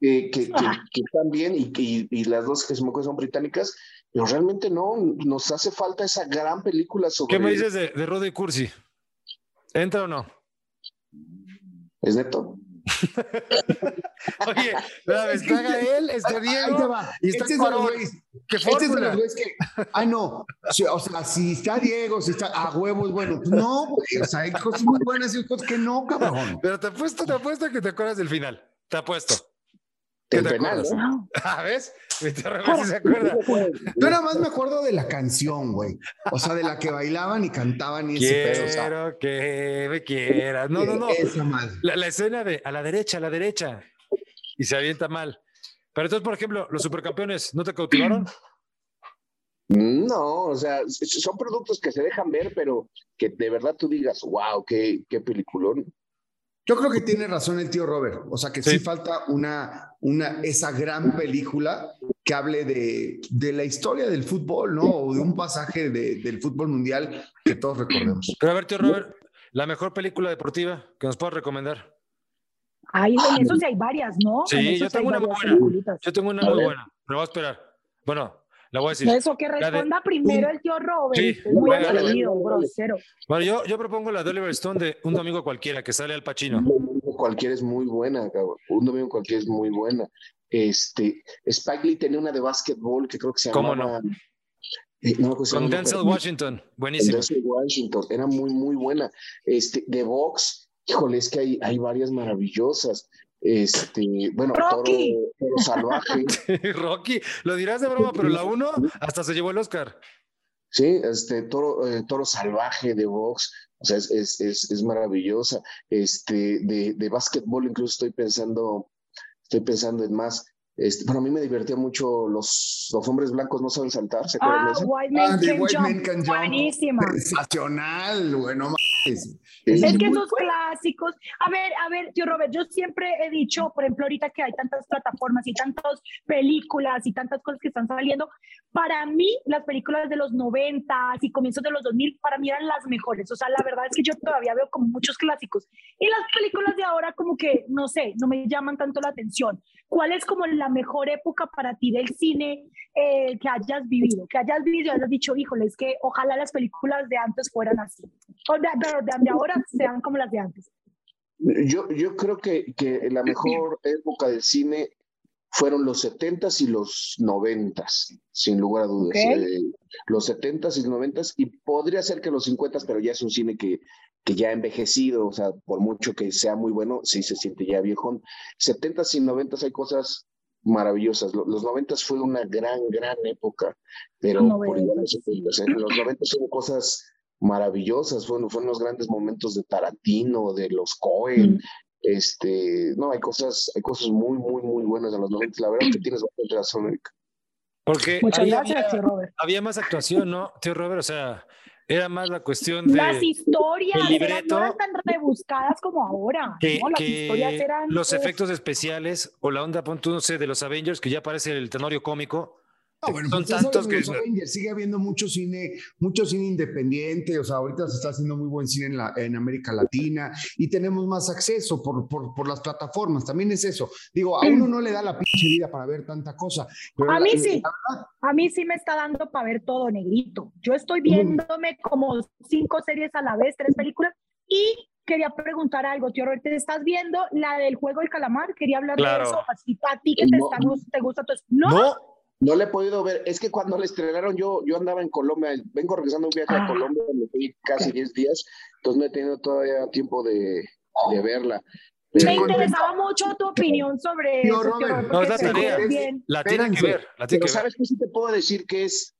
que, que, están bien y, y, las dos que se me son británicas, pero realmente no, nos hace falta esa gran película sobre...
¿Qué me dices de, de Rudy Cursi? ¿Entra o no?
Es neto.
Oye, la está él, está Diego y está este Cuarón.
¿Qué este es de los güeyes que, ay no, o sea, si está Diego, si está a huevos, bueno, pues no, güey, o sea, hay cosas muy buenas y cosas que no, cabrón.
Pero te apuesto, te apuesto que te acuerdas del final, te apuesto.
¿Qué te acuerdas?
¿Ah, ves? Mi Robert se acuerda.
Yo nada más me acuerdo de la canción, güey. O sea, de la que bailaban y cantaban y
ese pedo. Quiero que me quieras. No, no, no. La, la, escena de a la derecha, a la derecha. Y se avienta mal. Pero entonces, por ejemplo, los supercampeones, ¿no te cautivaron?
No, o sea, son productos que se dejan ver, pero que de verdad tú digas, wow, qué, qué peliculón.
Yo creo que tiene razón el tío Robert. O sea, que sí, falta una, una, esa gran película que hable de, de, la historia del fútbol, ¿no? O de un pasaje de, del fútbol mundial que todos recordemos.
Pero a ver, tío Robert, la mejor película deportiva que nos puedas recomendar.
Ay, en eso sí hay varias, ¿no?
Sí, yo tengo una muy buena. Yo tengo una muy buena. Pero voy a esperar. Bueno, la voy a decir.
Eso, que responda primero el tío Robert. Sí, muy atrevido, grosero.
Bueno, yo, yo propongo la de Oliver Stone de Un Domingo Cualquiera, que sale al Pachino. Un
Domingo Cualquiera es muy buena, cabrón. Un Domingo Cualquiera es muy buena. Este, Spike Lee tenía una de básquetbol que creo que se
llamaba... ¿Cómo no? Eh, Con Denzel Washington, buenísimo.
Denzel Washington, era muy, muy buena. Este, de box, híjole, es que hay, hay varias maravillosas. Este, bueno, Toro, Salvaje.
Rocky, lo dirás de broma, pero la uno hasta se llevó el Oscar.
Sí, este Toro, eh, Toro Salvaje de box, o sea, es, es, es, es maravillosa. Este, de, de básquetbol, incluso estoy pensando, estoy pensando en más. Este, bueno, a mí me divertía mucho los, los hombres blancos no saben saltar, ¿se acuerdan
ah,
de eso?
White Man, ah, Can, White Jump. Man Can Jump. Buenísima.
Sensacional, bueno,
es, es, que esos clásicos. A ver, a ver, tío Robert, yo siempre he dicho, por ejemplo, ahorita que hay tantas plataformas y tantas películas y tantas cosas que están saliendo, para mí las películas de los 90 y comienzos de los 2000 para mí eran las mejores. O sea, la verdad es que yo todavía veo como muchos clásicos. Y las películas de ahora como que, no sé, no me llaman tanto la atención. ¿Cuál es como la mejor época para ti del cine eh, que hayas vivido? Que hayas vivido y hayas dicho, híjole, es que ojalá las películas de antes fueran así. O de, pero de, ahora sean como las de antes.
Yo, yo creo que, que la mejor época del cine fueron los 70s y los 90s, sin lugar a dudas. Eh, los 70s y los 90s, y podría ser que los 50s, pero ya es un cine que, que ya ha envejecido, o sea, por mucho que sea muy bueno, sí se siente ya viejón. 70s y 90s hay cosas maravillosas. Los 90s fue una gran, gran época, pero por igual los 70s, ¿eh? los 90s hubo cosas maravillosas, fueron, fueron los grandes momentos de Tarantino, de los Cohen, este, no, hay cosas, hay cosas muy, muy, muy buenas en los 90. La verdad que tienes bastante razón, Erika.
Porque Muchas gracias, había, Robert. había más actuación, ¿no, tío Robert? O sea, era más la cuestión de.
Las historias libreto, eran, no eran tan rebuscadas como ahora.
Que,
¿no? Las
historias eran. Los pues efectos especiales o la onda, no sé, de los Avengers, que ya aparece el tenorio cómico
Ah, bueno, son pues tantos que sigue habiendo mucho cine, mucho cine independiente, o sea, ahorita se está haciendo muy buen cine en, la, en América Latina y tenemos más acceso por, por, por, las plataformas, también es eso. Digo, a uno no le da la pinche vida para ver tanta cosa.
a mí sí, a mí sí me está dando para ver todo negrito. Yo estoy viéndome como cinco series a la vez, tres películas y quería preguntar algo, tío Robert, ¿te estás viendo la del juego del calamar? Quería hablar de eso, así a ti que te, está, te gusta todo eso. ¿No?
no no le he podido ver. Es que cuando le estrenaron, yo, yo andaba en Colombia, vengo regresando un viaje a ah. Colombia, me fui casi 10 días, entonces no he tenido todavía tiempo de, de verla.
Me interesaba mucho tu opinión sobre eso.
Robert, no, la tarea. La tienen que ver. La
Pero ¿sabes qué sí te puedo decir? Que es,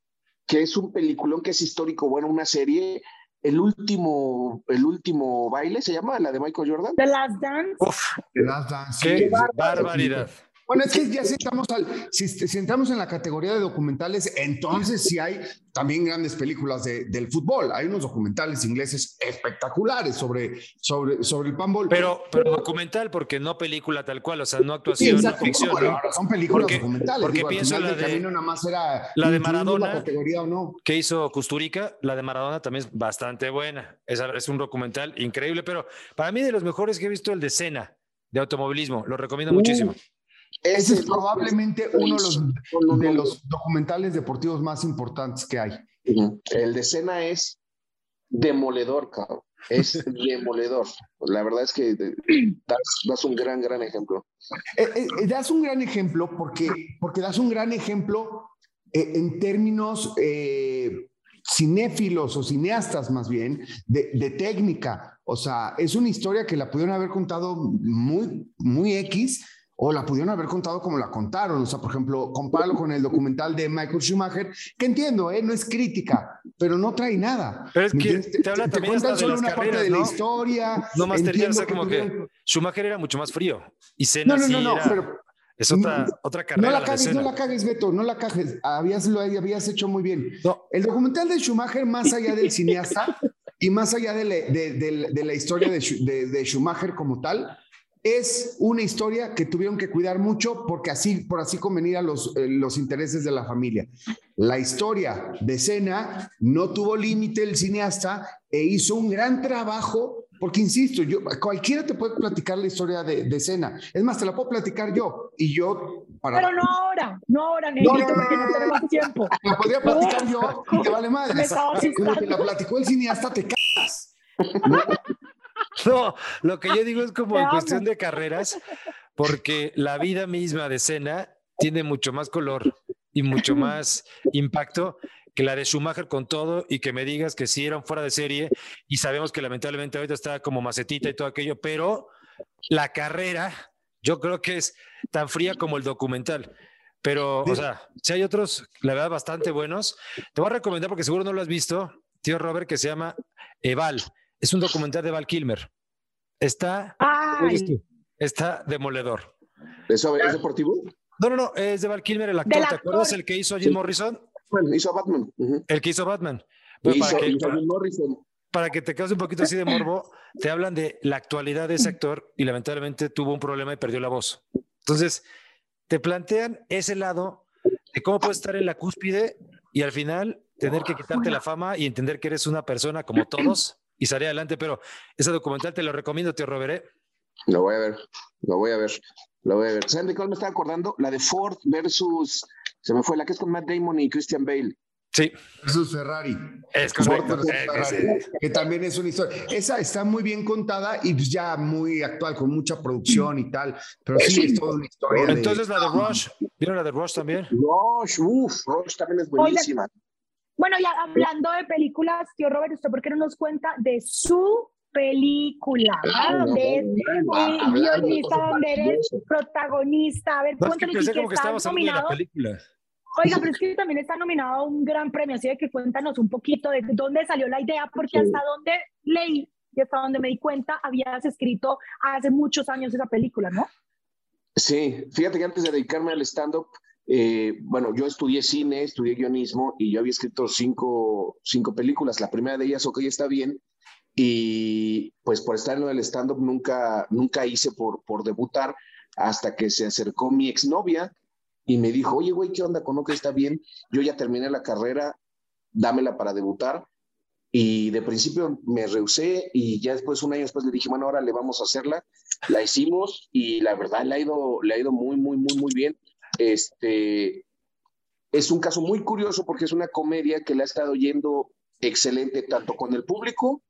que es un peliculón, que es histórico, bueno, una serie. El último, el último baile se llama, la de Michael Jordan.
The Last Dance.
Uf, The Last Dance. Qué barbaridad.
Bueno, es que ya si estamos, al, si, si, entramos en la categoría de documentales, entonces sí hay también grandes películas de, del fútbol. Hay unos documentales ingleses espectaculares sobre, sobre, sobre el panball.
Pero, pero documental, porque no película tal cual, o sea, no actuación, no ficción.
¿no? son películas porque, documentales.
Porque digo, pienso la de,
nada más era
la de Maradona,
la categoría o no.
que hizo Custurica, la de Maradona también es bastante buena. Es, es un documental increíble, pero para mí de los mejores que he visto el de Cena, de automovilismo. Lo recomiendo uh. muchísimo.
Ese es probablemente uno de los, de los, documentales deportivos más importantes que hay.
El de Cena es demoledor, cabrón. Es demoledor. La verdad es que das, das un gran, gran ejemplo.
Eh, eh, das un gran ejemplo porque, porque das un gran ejemplo eh, en términos eh, cinéfilos o cineastas más bien, de, de, técnica. O sea, es una historia que la pudieron haber contado muy, muy X, o la pudieron haber contado como la contaron. O sea, por ejemplo, compáralo con el documental de Michael Schumacher, que entiendo, ¿eh? no es crítica, pero no trae nada.
Pero es que te, habla te, también
te solo una
carreras,
parte de
¿no?
la historia.
No más o sea, como que, que Schumacher era mucho más frío y Senna
no, no, no, no,
era...
pero
es otra, otra carrera.
No la cagues, no la cagues, Beto, no la cagues. Habías, lo habías hecho muy bien.
No.
El documental de Schumacher, más allá del cineasta y más allá de, la, de, de, de la historia de, Schumacher como tal, es una historia que tuvieron que cuidar mucho porque así, por así convenir a los, eh, los intereses de la familia. La historia de Cena no tuvo límite el cineasta e hizo un gran trabajo, porque insisto, yo, cualquiera te puede platicar la historia de, de Cena. Es más, te la puedo platicar yo y yo para...
Pero no ahora, no ahora, Negrito, no, no, porque no tenemos tiempo.
La podría platicar yo y te vale madre. Como te la platicó el cineasta, te cagas. ¿no?
No, lo que yo digo es como en cuestión de carreras, porque la vida misma de Cena tiene mucho más color y mucho más impacto que la de Schumacher con todo y que me digas que sí eran fuera de serie y sabemos que lamentablemente ahorita está como macetita y todo aquello, pero la carrera yo creo que es tan fría como el documental. Pero, o sea, si hay otros, la verdad, bastante buenos. Te voy a recomendar, porque seguro no lo has visto, tío Robert, que se llama Eval. Es un documental de Val Kilmer. Está,
Ay.
está demoledor.
¿Eso es deportivo?
No, no, no, es de Val Kilmer, el actor. ¿Te acuerdas el que hizo a Jim Morrison?
Bueno, hizo Batman.
El que hizo Batman. Pero
Hizo,
para, que,
hizo
para,
Jim Morrison.
para que te quedes un poquito así de morbo, te hablan de la actualidad de ese actor y lamentablemente tuvo un problema y perdió la voz. Entonces, te plantean ese lado de cómo puedes estar en la cúspide y al final tener que quitarte la fama y entender que eres una persona como todos y salir adelante. Pero ese documental te lo recomiendo, tío Robert. ¿eh?
Lo voy a ver, lo voy a ver, lo voy a ver. ¿Saben de cuál me estaba acordando? La de Ford versus, se me fue, la que es con Matt Damon y Christian Bale.
Sí,
Versus Ferrari.
es
Ford
correcto.
versus
Eh,
Ferrari,
sí.
que también es una historia. Esa está muy bien contada y pues ya muy actual, con mucha producción y tal. Pero sí, es toda una historia. de-
Entonces la de Rush, ¿vieron la de Rush también?
Rush, uff, Rush también es buenísima.
Bueno, ya hablando de películas, tío Robert, ¿usted por qué no nos cuenta de su película?
Ah, no,
de
bueno,
eh,
hablando de
guionista, donde eres protagonista. A ver,
No, es que
cuéntanos y que
que
nominado.
película.
Oiga, pero es que también está nominado a un gran premio, así de que cuéntanos un poquito de dónde salió la idea, porque
Sí.
hasta donde leí y hasta donde me di cuenta, habías escrito hace muchos años esa película, ¿no?
Sí, fíjate que antes de dedicarme al stand-up, eh, bueno, yo estudié cine, estudié guionismo y yo había escrito cinco, cinco películas. La primera de ellas, OK, está bien. Y pues por estar en lo del stand-up nunca, nunca hice por, por debutar hasta que se acercó mi exnovia y me dijo, oye, güey, ¿qué onda con OK, está bien? Yo ya terminé la carrera, dámela para debutar. Y de principio me rehusé y ya después, un año después, le dije, bueno, ahora le vamos a hacerla. La hicimos y la verdad le ha ido, le ha ido muy, muy, muy, muy bien. Este, es un caso muy curioso porque es una comedia que le ha estado yendo excelente tanto con el público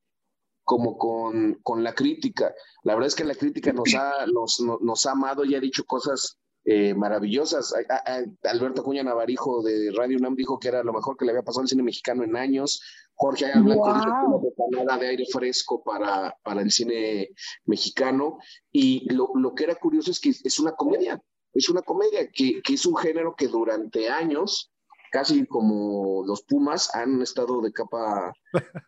como con, con la crítica. La verdad es que la crítica nos ha, nos, nos, nos ha amado y ha dicho cosas eh, maravillosas. A, a, a Alberto Cuña Navarijo de Radio UNAM dijo que era lo mejor que le había pasado al cine mexicano en años. Jorge Ayala Blanco dijo que una bocanada de aire fresco para, para el cine mexicano. Y lo, lo que era curioso es que es una comedia, es una comedia que, que es un género que durante años, casi como los Pumas, han estado de capa,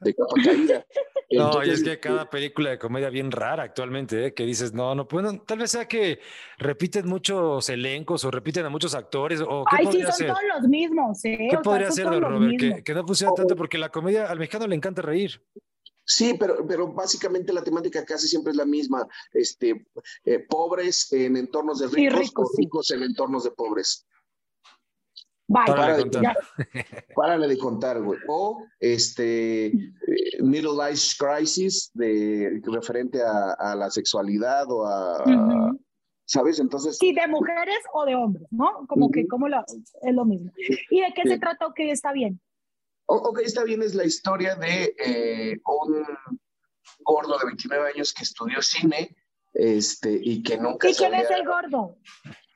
de capa caída.
no, y es que cada película de comedia bien rara actualmente, ¿eh? que dices, no, no pueden, tal vez sea que repiten muchos elencos o repiten a muchos actores, o qué
Ay,
podría
sí, son
ser.
todos los mismos, ¿eh?
¿Qué
O
podría ser, Robert? Que, que no funciona tanto porque la comedia al mexicano le encanta reír.
Sí, pero, pero básicamente la temática casi siempre es la misma. Este, eh, pobres en entornos de
Sí,
ricos,
ricos,
o
sí.
ricos en entornos de pobres.
Bye.
Párale
Para
de contar.
Párale de contar, güey. O este eh, Middle Life Crisis de referente a, a la sexualidad o a. ¿sabes? Entonces,
Sí, de mujeres o de hombres, ¿no? Como que como lo, es lo mismo. ¿Y de qué
Sí.
se trata o qué está bien?
Ok, está bien, es la historia de eh, un gordo de 29 años que estudió cine este, y que nunca
¿Y quién es el gordo?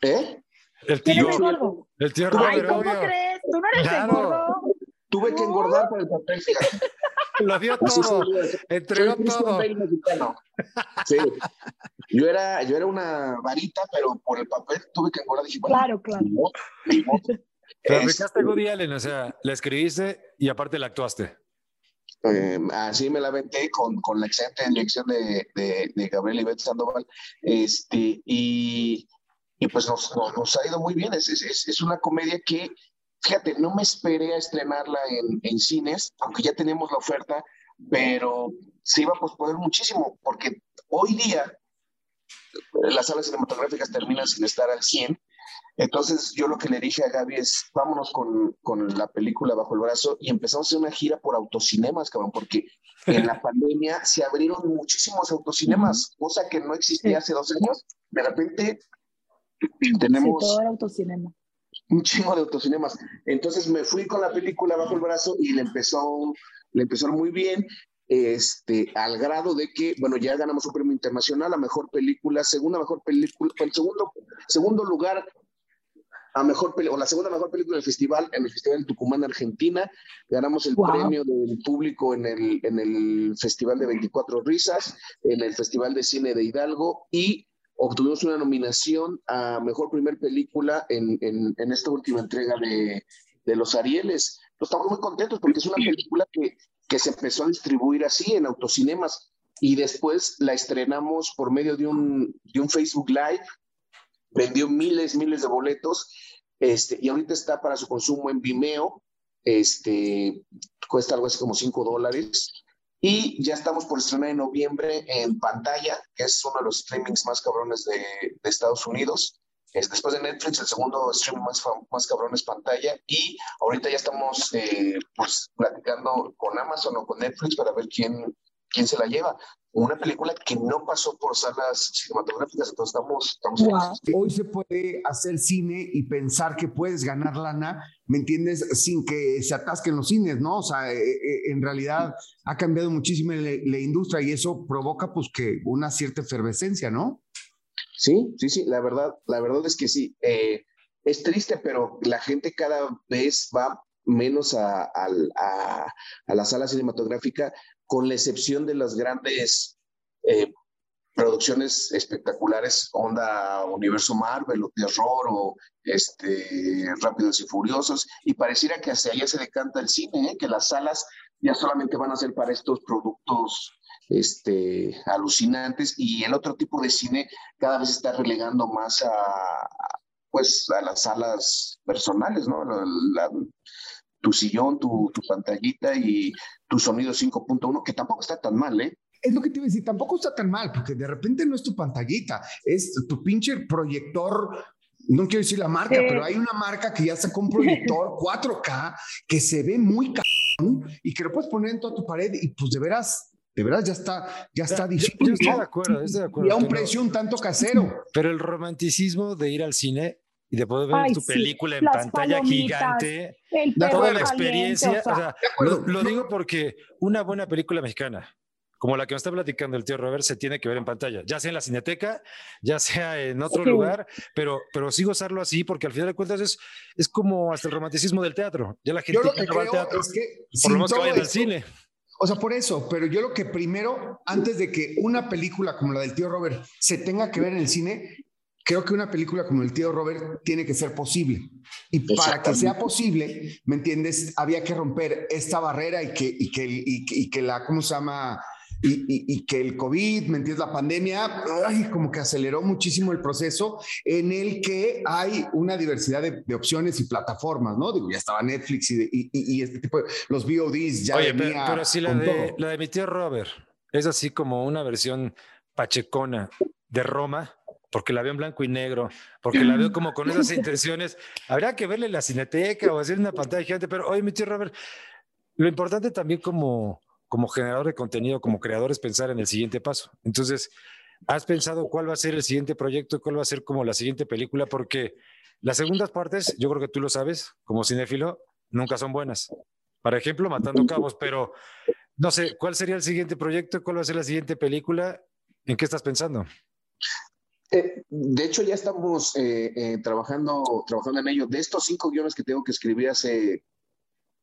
¿Eh?
El
¿Quién
tío,
es el gordo?
el tío
Ay,
Robert,
¿cómo
obvio.
crees? ¿Tú no eres
Claro.
el gordo?
Tuve que engordar para el papel, fíjate.
Lo dio todo, entregó todo.
Sí. Yo era, yo era una varita, pero por el papel tuve que engordar. Dije, bueno,
Claro, claro.
Pero
Es-
Woody Allen, o sea, la escribiste y aparte la actuaste.
Eh, así me la aventé con, con la excelente dirección de, de, de Gabriel Ivette Sandoval. Este, y, y pues nos, nos, nos ha ido muy bien. Es, es, es una comedia que, fíjate, no me esperé a estrenarla en, en cines, aunque ya tenemos la oferta, pero se iba a posponer muchísimo, porque hoy día eh, las salas cinematográficas terminan sin estar al 100. Entonces yo lo que le dije a Gaby es, vámonos con, con la película bajo el brazo y empezamos a hacer una gira por autocinemas, cabrón, porque en la pandemia se abrieron muchísimos autocinemas, cosa que no existía hace dos años. De repente
Sí,
tenemos
todo era autocinema.
un chingo de autocinemas. Entonces me fui con la película bajo el brazo y le empezó, le empezó muy bien, este, al grado de que, bueno, ya ganamos un premio internacional a mejor película, segunda mejor película, el segundo, segundo lugar a mejor o la segunda mejor película del festival, en el Festival de Tucumán, Argentina. Ganamos el
Wow.
premio del público en el, en el Festival de 24 Risas, en el Festival de Cine de Hidalgo y obtuvimos una nominación a mejor primer película en, en, en esta última entrega de, de los Arieles. Pues estamos muy contentos porque es una película que, que se empezó a distribuir así en autocinemas y después la estrenamos por medio de un, de un Facebook Live vendió miles, miles de boletos, este, y ahorita está para su consumo en Vimeo, este, cuesta algo así como 5 dólares, y ya estamos por estrenar en noviembre en pantalla, que es uno de los streamings más cabrones de, de Estados Unidos. Es después de Netflix, el segundo streaming más, más cabrón es pantalla, y ahorita ya estamos eh, pues platicando con Amazon o con Netflix para ver quién, quién se la lleva. Una película que no pasó por salas cinematográficas, entonces estamos, estamos
Wow.
Hoy se puede hacer cine y pensar que puedes ganar lana, ¿me entiendes? Sin que se atasquen los cines, ¿no? O sea, eh, eh, en realidad ha cambiado muchísimo la, la industria y eso provoca pues que una cierta efervescencia, ¿no?
Sí, sí, sí, la verdad, la verdad es que sí. Eh, es triste, pero la gente cada vez va menos a, la sala cinematográfica, con la excepción de las grandes eh, producciones espectaculares, onda Universo Marvel o Terror o este, Rápidos y Furiosos, y pareciera que hacia allá se decanta el cine, ¿eh? que las salas ya solamente van a ser para estos productos este, alucinantes y el otro tipo de cine cada vez está relegando más a, pues, a las salas personales, ¿no? La- la- tu sillón, tu, tu pantallita y tu sonido 5.1, que tampoco está tan mal, ¿eh?
Es lo que te iba a decir, tampoco está tan mal, porque de repente no es tu pantallita, es tu pinche proyector. No quiero decir la marca,
Sí.
pero hay una marca que ya sacó un proyector 4K que se ve muy cabrón y que lo puedes poner en toda tu pared y pues de veras, de veras ya está, ya está difícil.
yo estoy de acuerdo, estoy de acuerdo.
Y a un
pero-
precio un tanto casero.
Pero el romanticismo de ir al cine y de poder ver
Ay,
tu
sí,
película en
las
pantalla
palomitas,
gigante, toda la
caliente,
experiencia,
o sea,
o sea, lo, lo digo porque una buena película mexicana, como la que nos está platicando el tío Robert, se tiene que ver en pantalla, ya sea en la cineteca, ya sea en otro
Sí.
lugar, pero, pero sí gozarlo así, porque al final de cuentas es, es como hasta el romanticismo del teatro. Ya la gente
Yo lo
ya
que
no va al
creo
teatro,
es que
por lo menos que vayan al cine.
O sea, por eso, pero yo lo que primero, antes de que una película como la del tío Robert se tenga que ver en el cine, creo que una película como el tío Robert tiene que ser posible. Y para que sea posible, ¿me entiendes? Había que romper esta barrera y que, y que, y que, y que la, ¿cómo se llama? y, que el COVID, ¿me entiendes? La pandemia, ay, como que aceleró muchísimo el proceso en el que hay una diversidad de, opciones y plataformas, ¿no? Digo, ya estaba Netflix y, este tipo de, los VODs ya
Oye, pero, pero sí la de, la de mi tío Robert es así como una versión pachecona de Roma, porque la veo en blanco y negro, porque la veo como con esas intenciones. Habría que verle la cineteca o hacer una pantalla gigante, pero oye, mi tío Robert, lo importante también como, como generador de contenido, como creador, es pensar en el siguiente paso. Entonces, ¿has pensado cuál va a ser el siguiente proyecto cuál va a ser como la siguiente película? Porque las segundas partes, yo creo que tú lo sabes, como cinéfilo, nunca son buenas. Por ejemplo, Matando Cabos, pero no sé, ¿cuál sería el siguiente proyecto? ¿Cuál va a ser la siguiente película? ¿En qué estás pensando?
Eh, de hecho, ya estamos eh, eh, trabajando, trabajando en ello. De estos cinco guiones que tengo que escribir hace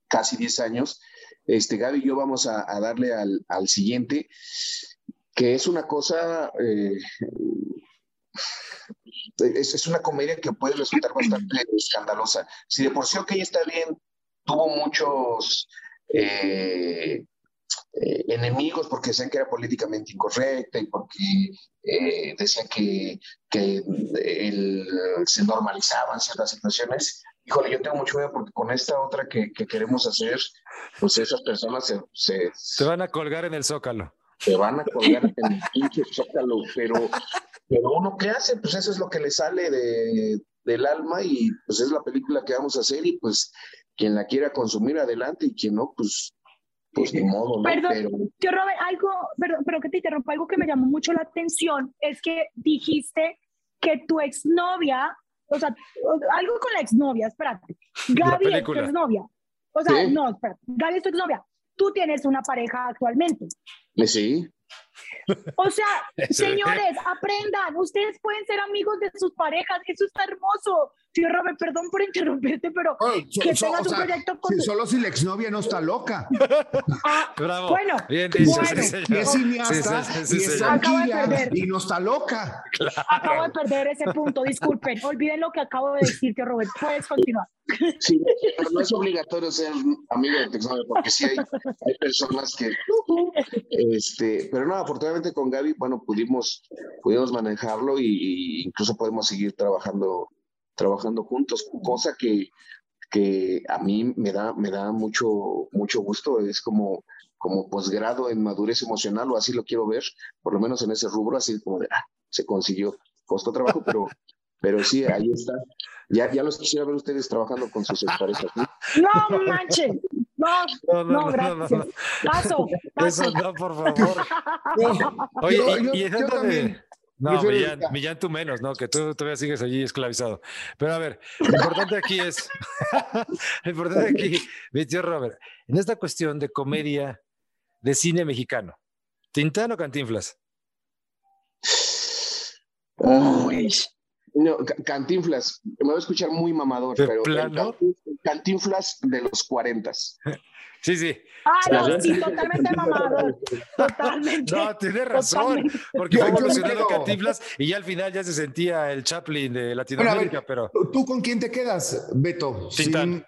casi 10 años, este, Gaby y yo vamos a, darle al, siguiente, que es una cosa, es, es, una comedia que puede resultar bastante escandalosa. Si de por sí, ok, está bien, tuvo muchos... Eh, enemigos porque decían que era políticamente incorrecta y porque eh, decían que, que se normalizaban ciertas situaciones. Híjole, yo tengo mucho miedo porque con esta otra que, que queremos hacer, pues esas personas se, se,
se, van a colgar en el zócalo.
Se van a colgar en el pinche zócalo, pero, pero uno qué hace, pues eso es lo que le sale de, del alma y pues es la película que vamos a hacer y pues quien la quiera consumir adelante y quien no, pues pues ni modo, ¿no?
Perdón, pero... yo Robert, algo, perdón, pero que te interrumpa, algo que me llamó mucho la atención es que dijiste que tu exnovia, o sea, algo con la exnovia, espérate, Gaby es tu exnovia. O sea, no, espérate, Gaby es tu exnovia. Tú tienes una pareja actualmente.
Sí.
O sea, señores, aprendan. Ustedes pueden ser amigos de sus parejas. Eso está hermoso. Tío Robert, perdón por interrumpirte, pero que tengas un proyecto
con. Si, solo si la exnovia no está loca.
Ah, Bravo. Bueno,
bien dicho,
bueno,
sí,
y es cineasta y es tranquila y no está loca.
Acabo de perder ese punto. Disculpen, olviden lo que acabo de decir, tío Robert. Puedes continuar.
Sí, pero no es obligatorio ser amigo de tu exnovia, porque sí hay, hay personas que. Este, pero no, afortunadamente con Gaby, bueno, pudimos, pudimos manejarlo y, incluso podemos seguir trabajando, trabajando juntos, cosa que, que a mí me da, me da mucho, mucho gusto, es como, como posgrado en madurez emocional, o así lo quiero ver, por lo menos en ese rubro, así como de, ah, se consiguió, costó trabajo, pero, pero sí, ahí está. Ya, ya los quisiera ver ustedes trabajando con sus exparejas.
¿no? no manches, no, no, gracias. Paso, paso.
Eso no, por favor. Oye, y, y también. No, Millán, Millán, tú menos, ¿no? Que tú todavía sigues allí esclavizado. Pero a ver, lo importante aquí es, lo importante aquí, mi tío Robert, en esta cuestión de comedia de cine mexicano, ¿Tintán o Cantinflas?
Uy. No, Cantinflas, me voy a escuchar muy mamador, pero Cantinflas de los 40.
Sí, sí.
Ah, no, sí, totalmente mamador. Totalmente.
No, tiene razón. Porque fue evolucionando Cantinflas y ya al final ya se sentía el Chaplin de Latinoamérica, pero.
¿Tú con quién te quedas, Beto?
Tintán.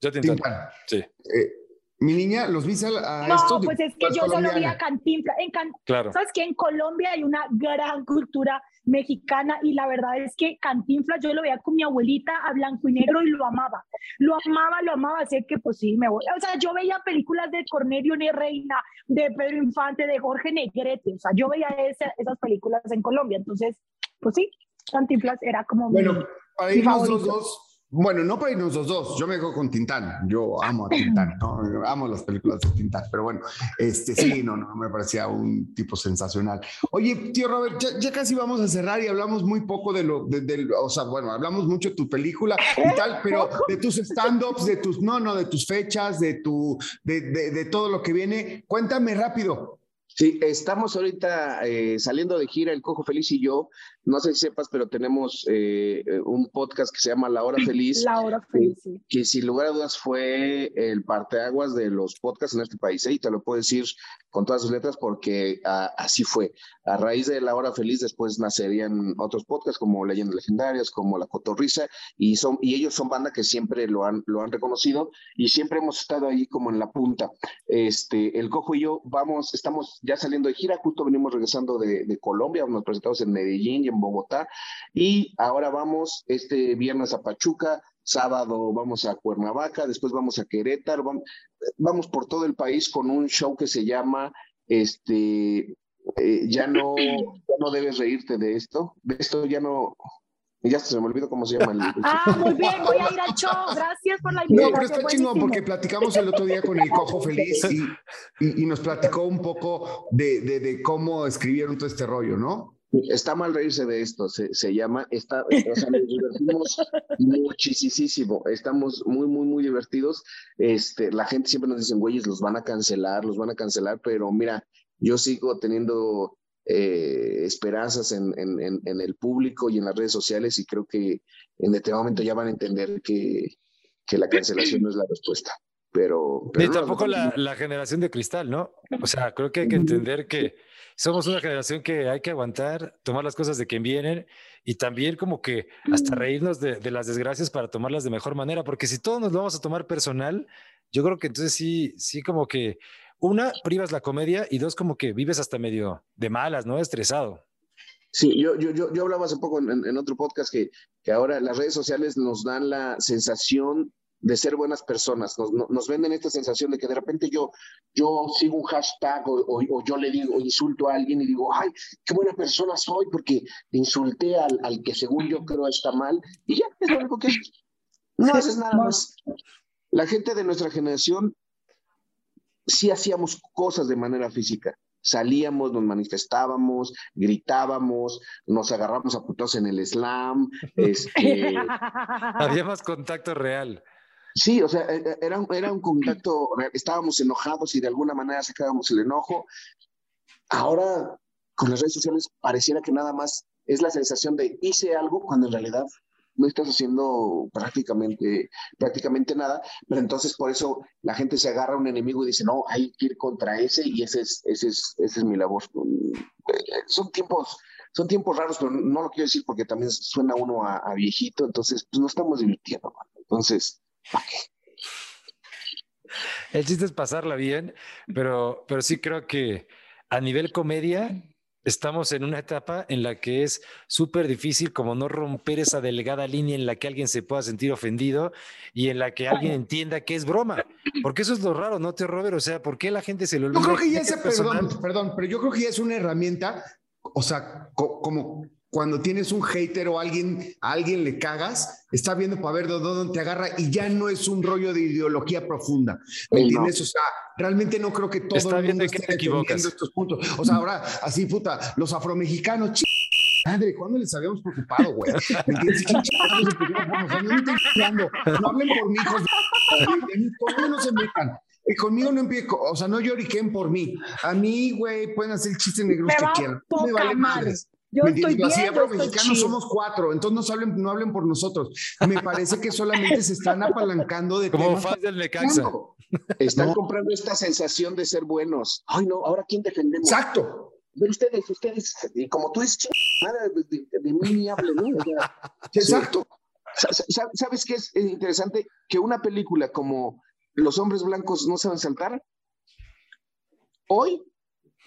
Yo Tintán. Sí.
Eh, mi niña, ¿los viste a,
no,
esto?
No, pues es que yo solo vi a Cantinflas. En
claro.
¿Sabes que En Colombia hay una gran cultura mexicana y la verdad es que Cantinflas yo lo veía con mi abuelita a blanco y negro y lo amaba. Lo amaba, lo amaba, así que pues sí, me voy. O sea, yo veía películas de Cornelio Reina, de Pedro Infante, de Jorge Negrete, o sea, yo veía esas películas en Colombia, entonces, pues sí, Cantinflas era como
bueno, mi, para irnos los dos bueno, no para irnos los dos, yo me dejo con Tintán, yo amo a Tintán, amo las películas de Tintán, pero bueno, este sí, no, no, me parecía un tipo sensacional. Oye, tío Robert, ya, casi vamos a cerrar y hablamos muy poco de lo, de, o sea, bueno, hablamos mucho de tu película y tal, pero de tus stand-ups, de tus, no, no, de tus fechas, de tu, de, de todo lo que viene, cuéntame rápido.
Sí, estamos ahorita eh, saliendo de gira, el Cojo Feliz y yo. No sé si sepas, pero tenemos eh, un podcast que se llama La Hora Feliz.
La Hora Feliz, sí.
Que sin lugar a dudas fue el parteaguas de los podcasts en este país. ¿eh? Y te lo puedo decir con todas sus letras porque ah, así fue. A raíz de La Hora Feliz después nacerían otros podcasts como Leyendas Legendarias, como La Cotorrisa. Y, son, y ellos son banda que siempre lo han, lo han reconocido y siempre hemos estado ahí como en la punta. Este, el Cojo y yo vamos, estamos estamos ya saliendo de gira, justo venimos regresando de, de Colombia, nos presentamos en Medellín y en Bogotá, y ahora vamos este viernes a Pachuca, sábado vamos a Cuernavaca, después vamos a Querétaro, vamos, vamos por todo el país con un show que se llama este eh, ya no ya no debes reírte de esto, de esto ya no ya se me olvidó cómo se llama el,
Ah, muy bien, voy a ir al show. Gracias por la invitación.
No, pero está chingón porque platicamos el otro día con el Cojo Feliz y, y, y nos platicó un poco de, de, de, cómo escribieron todo este rollo, ¿no?
Está mal reírse de esto, se, se llama, está, o sea, nos divertimos muchísimo, estamos muy, muy, muy divertidos. Este, la gente siempre nos dice, güeyes, los van a cancelar, los van a cancelar, pero mira, yo sigo teniendo eh, esperanzas en, en, en, el público y en las redes sociales y creo que en este momento ya van a entender que, que la cancelación no es la respuesta. Pero, pero
Ni no, tampoco la, la, generación de cristal, ¿no? O sea, creo que hay que entender que somos una generación que hay que aguantar, tomar las cosas de quien vienen y también como que hasta reírnos de, de las desgracias para tomarlas de mejor manera, porque si todos nos lo vamos a tomar personal, yo creo que entonces sí, sí como que una, privas la comedia y dos, como que vives hasta medio de malas, ¿no? Estresado.
Sí, yo, yo, yo, yo hablaba hace poco en, en, otro podcast que, que ahora las redes sociales nos dan la sensación de ser buenas personas, nos, nos, venden esta sensación de que de repente yo, yo sigo un hashtag o, o, o, yo le digo, insulto a alguien y digo, ay, qué buena persona soy porque insulté al, al que según yo creo está mal y ya, es lo único que es. No haces nada más. La gente de nuestra generación sí hacíamos cosas de manera física. Salíamos, nos manifestábamos, gritábamos, nos agarramos a putos en el slam. Este...
Había más contacto real.
Sí, o sea, era, era un contacto, estábamos enojados y de alguna manera sacábamos el enojo. Ahora, con las redes sociales, pareciera que nada más es la sensación de hice algo cuando en realidad no estás haciendo prácticamente, prácticamente nada, pero entonces por eso la gente se agarra a un enemigo y dice, no, hay que ir contra ese y ese es, ese es, ese es mi labor. Son tiempos, son tiempos raros, pero no lo quiero decir porque también suena uno a, a viejito, entonces pues no estamos divirtiendo. Entonces.
El chiste es pasarla bien, pero, pero sí creo que a nivel comedia estamos en una etapa en la que es súper difícil como no romper esa delgada línea en la que alguien se pueda sentir ofendido y en la que alguien entienda que es broma. Porque eso es lo raro, ¿no, te Robert? O sea, ¿por qué la gente se lo olvida?
Yo creo que ya es, perdón, perdón, pero yo creo que ya es una herramienta, o sea, co como cuando tienes un hater o alguien, a alguien le cagas, está viendo para ver de dónde te agarra y ya no es un rollo de ideología profunda. ¿Me sí, entiendes? No. O sea, realmente no creo que todo
está
el mundo
esté
equivocas. estos puntos. O sea, ahora, así, puta, los afromexicanos, ch Madre, ¿cuándo les habíamos preocupado, güey? ¿Me entiendes? No hablen por mí, hijos de... Conmigo no se metan. Y conmigo no empiecen, o sea, no lloriquen por mí. A mí, güey, pueden hacer el chiste negro que quieran. Me vale madres.
Yo estoy bien,
Así afromexicanos somos cuatro, entonces no hablen, no hablen por nosotros. Me parece que solamente se están apalancando de
como fans del Necaxa.
Están no. comprando esta sensación de ser buenos. Ay, no, ahora quién defendemos.
Exacto.
Pero ustedes, ustedes, y como tú dices, nada de, de, de, mí ni hable, ¿no? O sea,
Exacto.
¿Sabes qué es interesante? Que una película como Los hombres blancos no saben saltar, hoy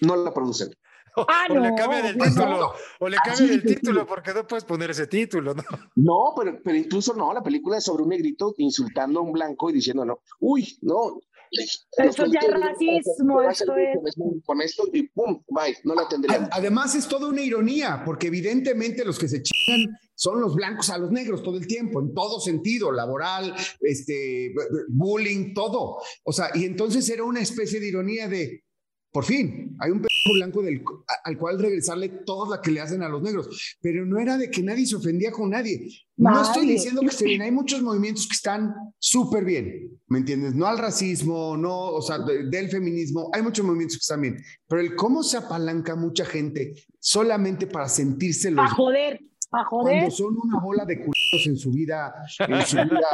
no la producen.
Ah,
o
no,
le cambia del título, no. o le cambia del título, porque no puedes poner ese título, ¿no?
No, pero, pero incluso no, la película es sobre un negrito insultando a un blanco y diciendo, no, uy, no.
Eso ya es racismo, esto es.
Con esto y pum, bye, no la tendríamos.
Además es toda una ironía, porque evidentemente los que se chingan son los blancos a los negros todo el tiempo, en todo sentido, laboral, este, bullying, todo. O sea, y entonces era una especie de ironía de, por fin, hay un blanco del, al cual regresarle toda la que le hacen a los negros, pero no era de que nadie se ofendía con nadie. No estoy diciendo que esté bien, hay muchos movimientos que están súper bien, ¿me entiendes? No al racismo, no, o sea, de, del feminismo, hay muchos movimientos que están bien, pero el cómo se apalanca mucha gente solamente para sentirse los...
A joder. Joder.
Cuando son una bola de culos en su vida, en su vida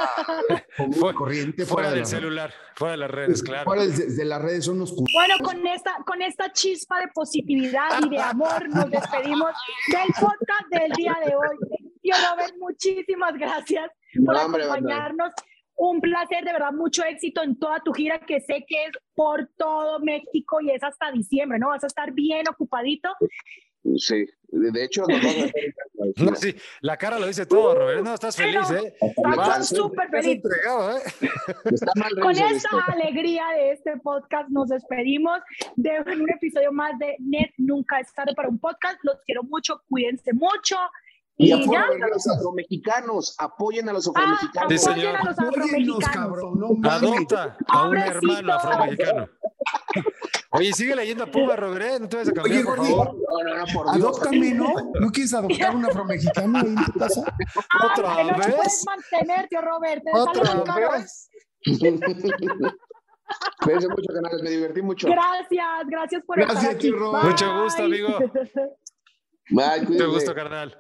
común, corriente.
Fuera, fuera del celular, fuera de las redes, claro.
Fuera de, de las redes son unos culos.
Bueno, con esta, con esta chispa de positividad y de amor nos despedimos del podcast del día de hoy. Tío Robert, muchísimas gracias por no, hombre, acompañarnos. un placer, de verdad, mucho éxito en toda tu gira, que sé que es por todo México y es hasta diciembre, ¿no? Vas a estar bien ocupadito.
Sí, de hecho, hacer
No, sí, la cara lo dice todo, Robert. No, estás feliz,
Pero-
¿eh?
Vas,
súper
Estás
felices.
entregado, ¿eh?
Está mal
Con esta
esto.
alegría de este podcast nos despedimos de un episodio más de Net Nunca es tarde para un podcast. Los quiero mucho, cuídense mucho.
Y
Y ya,
a los afromexicanos, apoyen a los
ah,
afromexicanos.
Sí,
apoyen
señor.
a los afromexicanos.
cabrón, no.
Adopta a un hermano afromexicano. Oye, sigue leyendo a Puma, Robert, ¿eh? No te vayas a cambiar,
Oye,
por
Gordi,
favor.
No, no, no, por Dios.
Adóptame, ¿no? ¿No quieres adoptar un afromexicano ahí en tu casa?
¿Otra
no te
vez?
puedes mantener, tío Robert.
¿Otra vez?
Cuídense mucho, canales, me divertí mucho.
Gracias, gracias por
Gracias,
estar aquí.
tío Robert.
Mucho gusto, amigo.
Bye, cuídense.
gusto, carnal.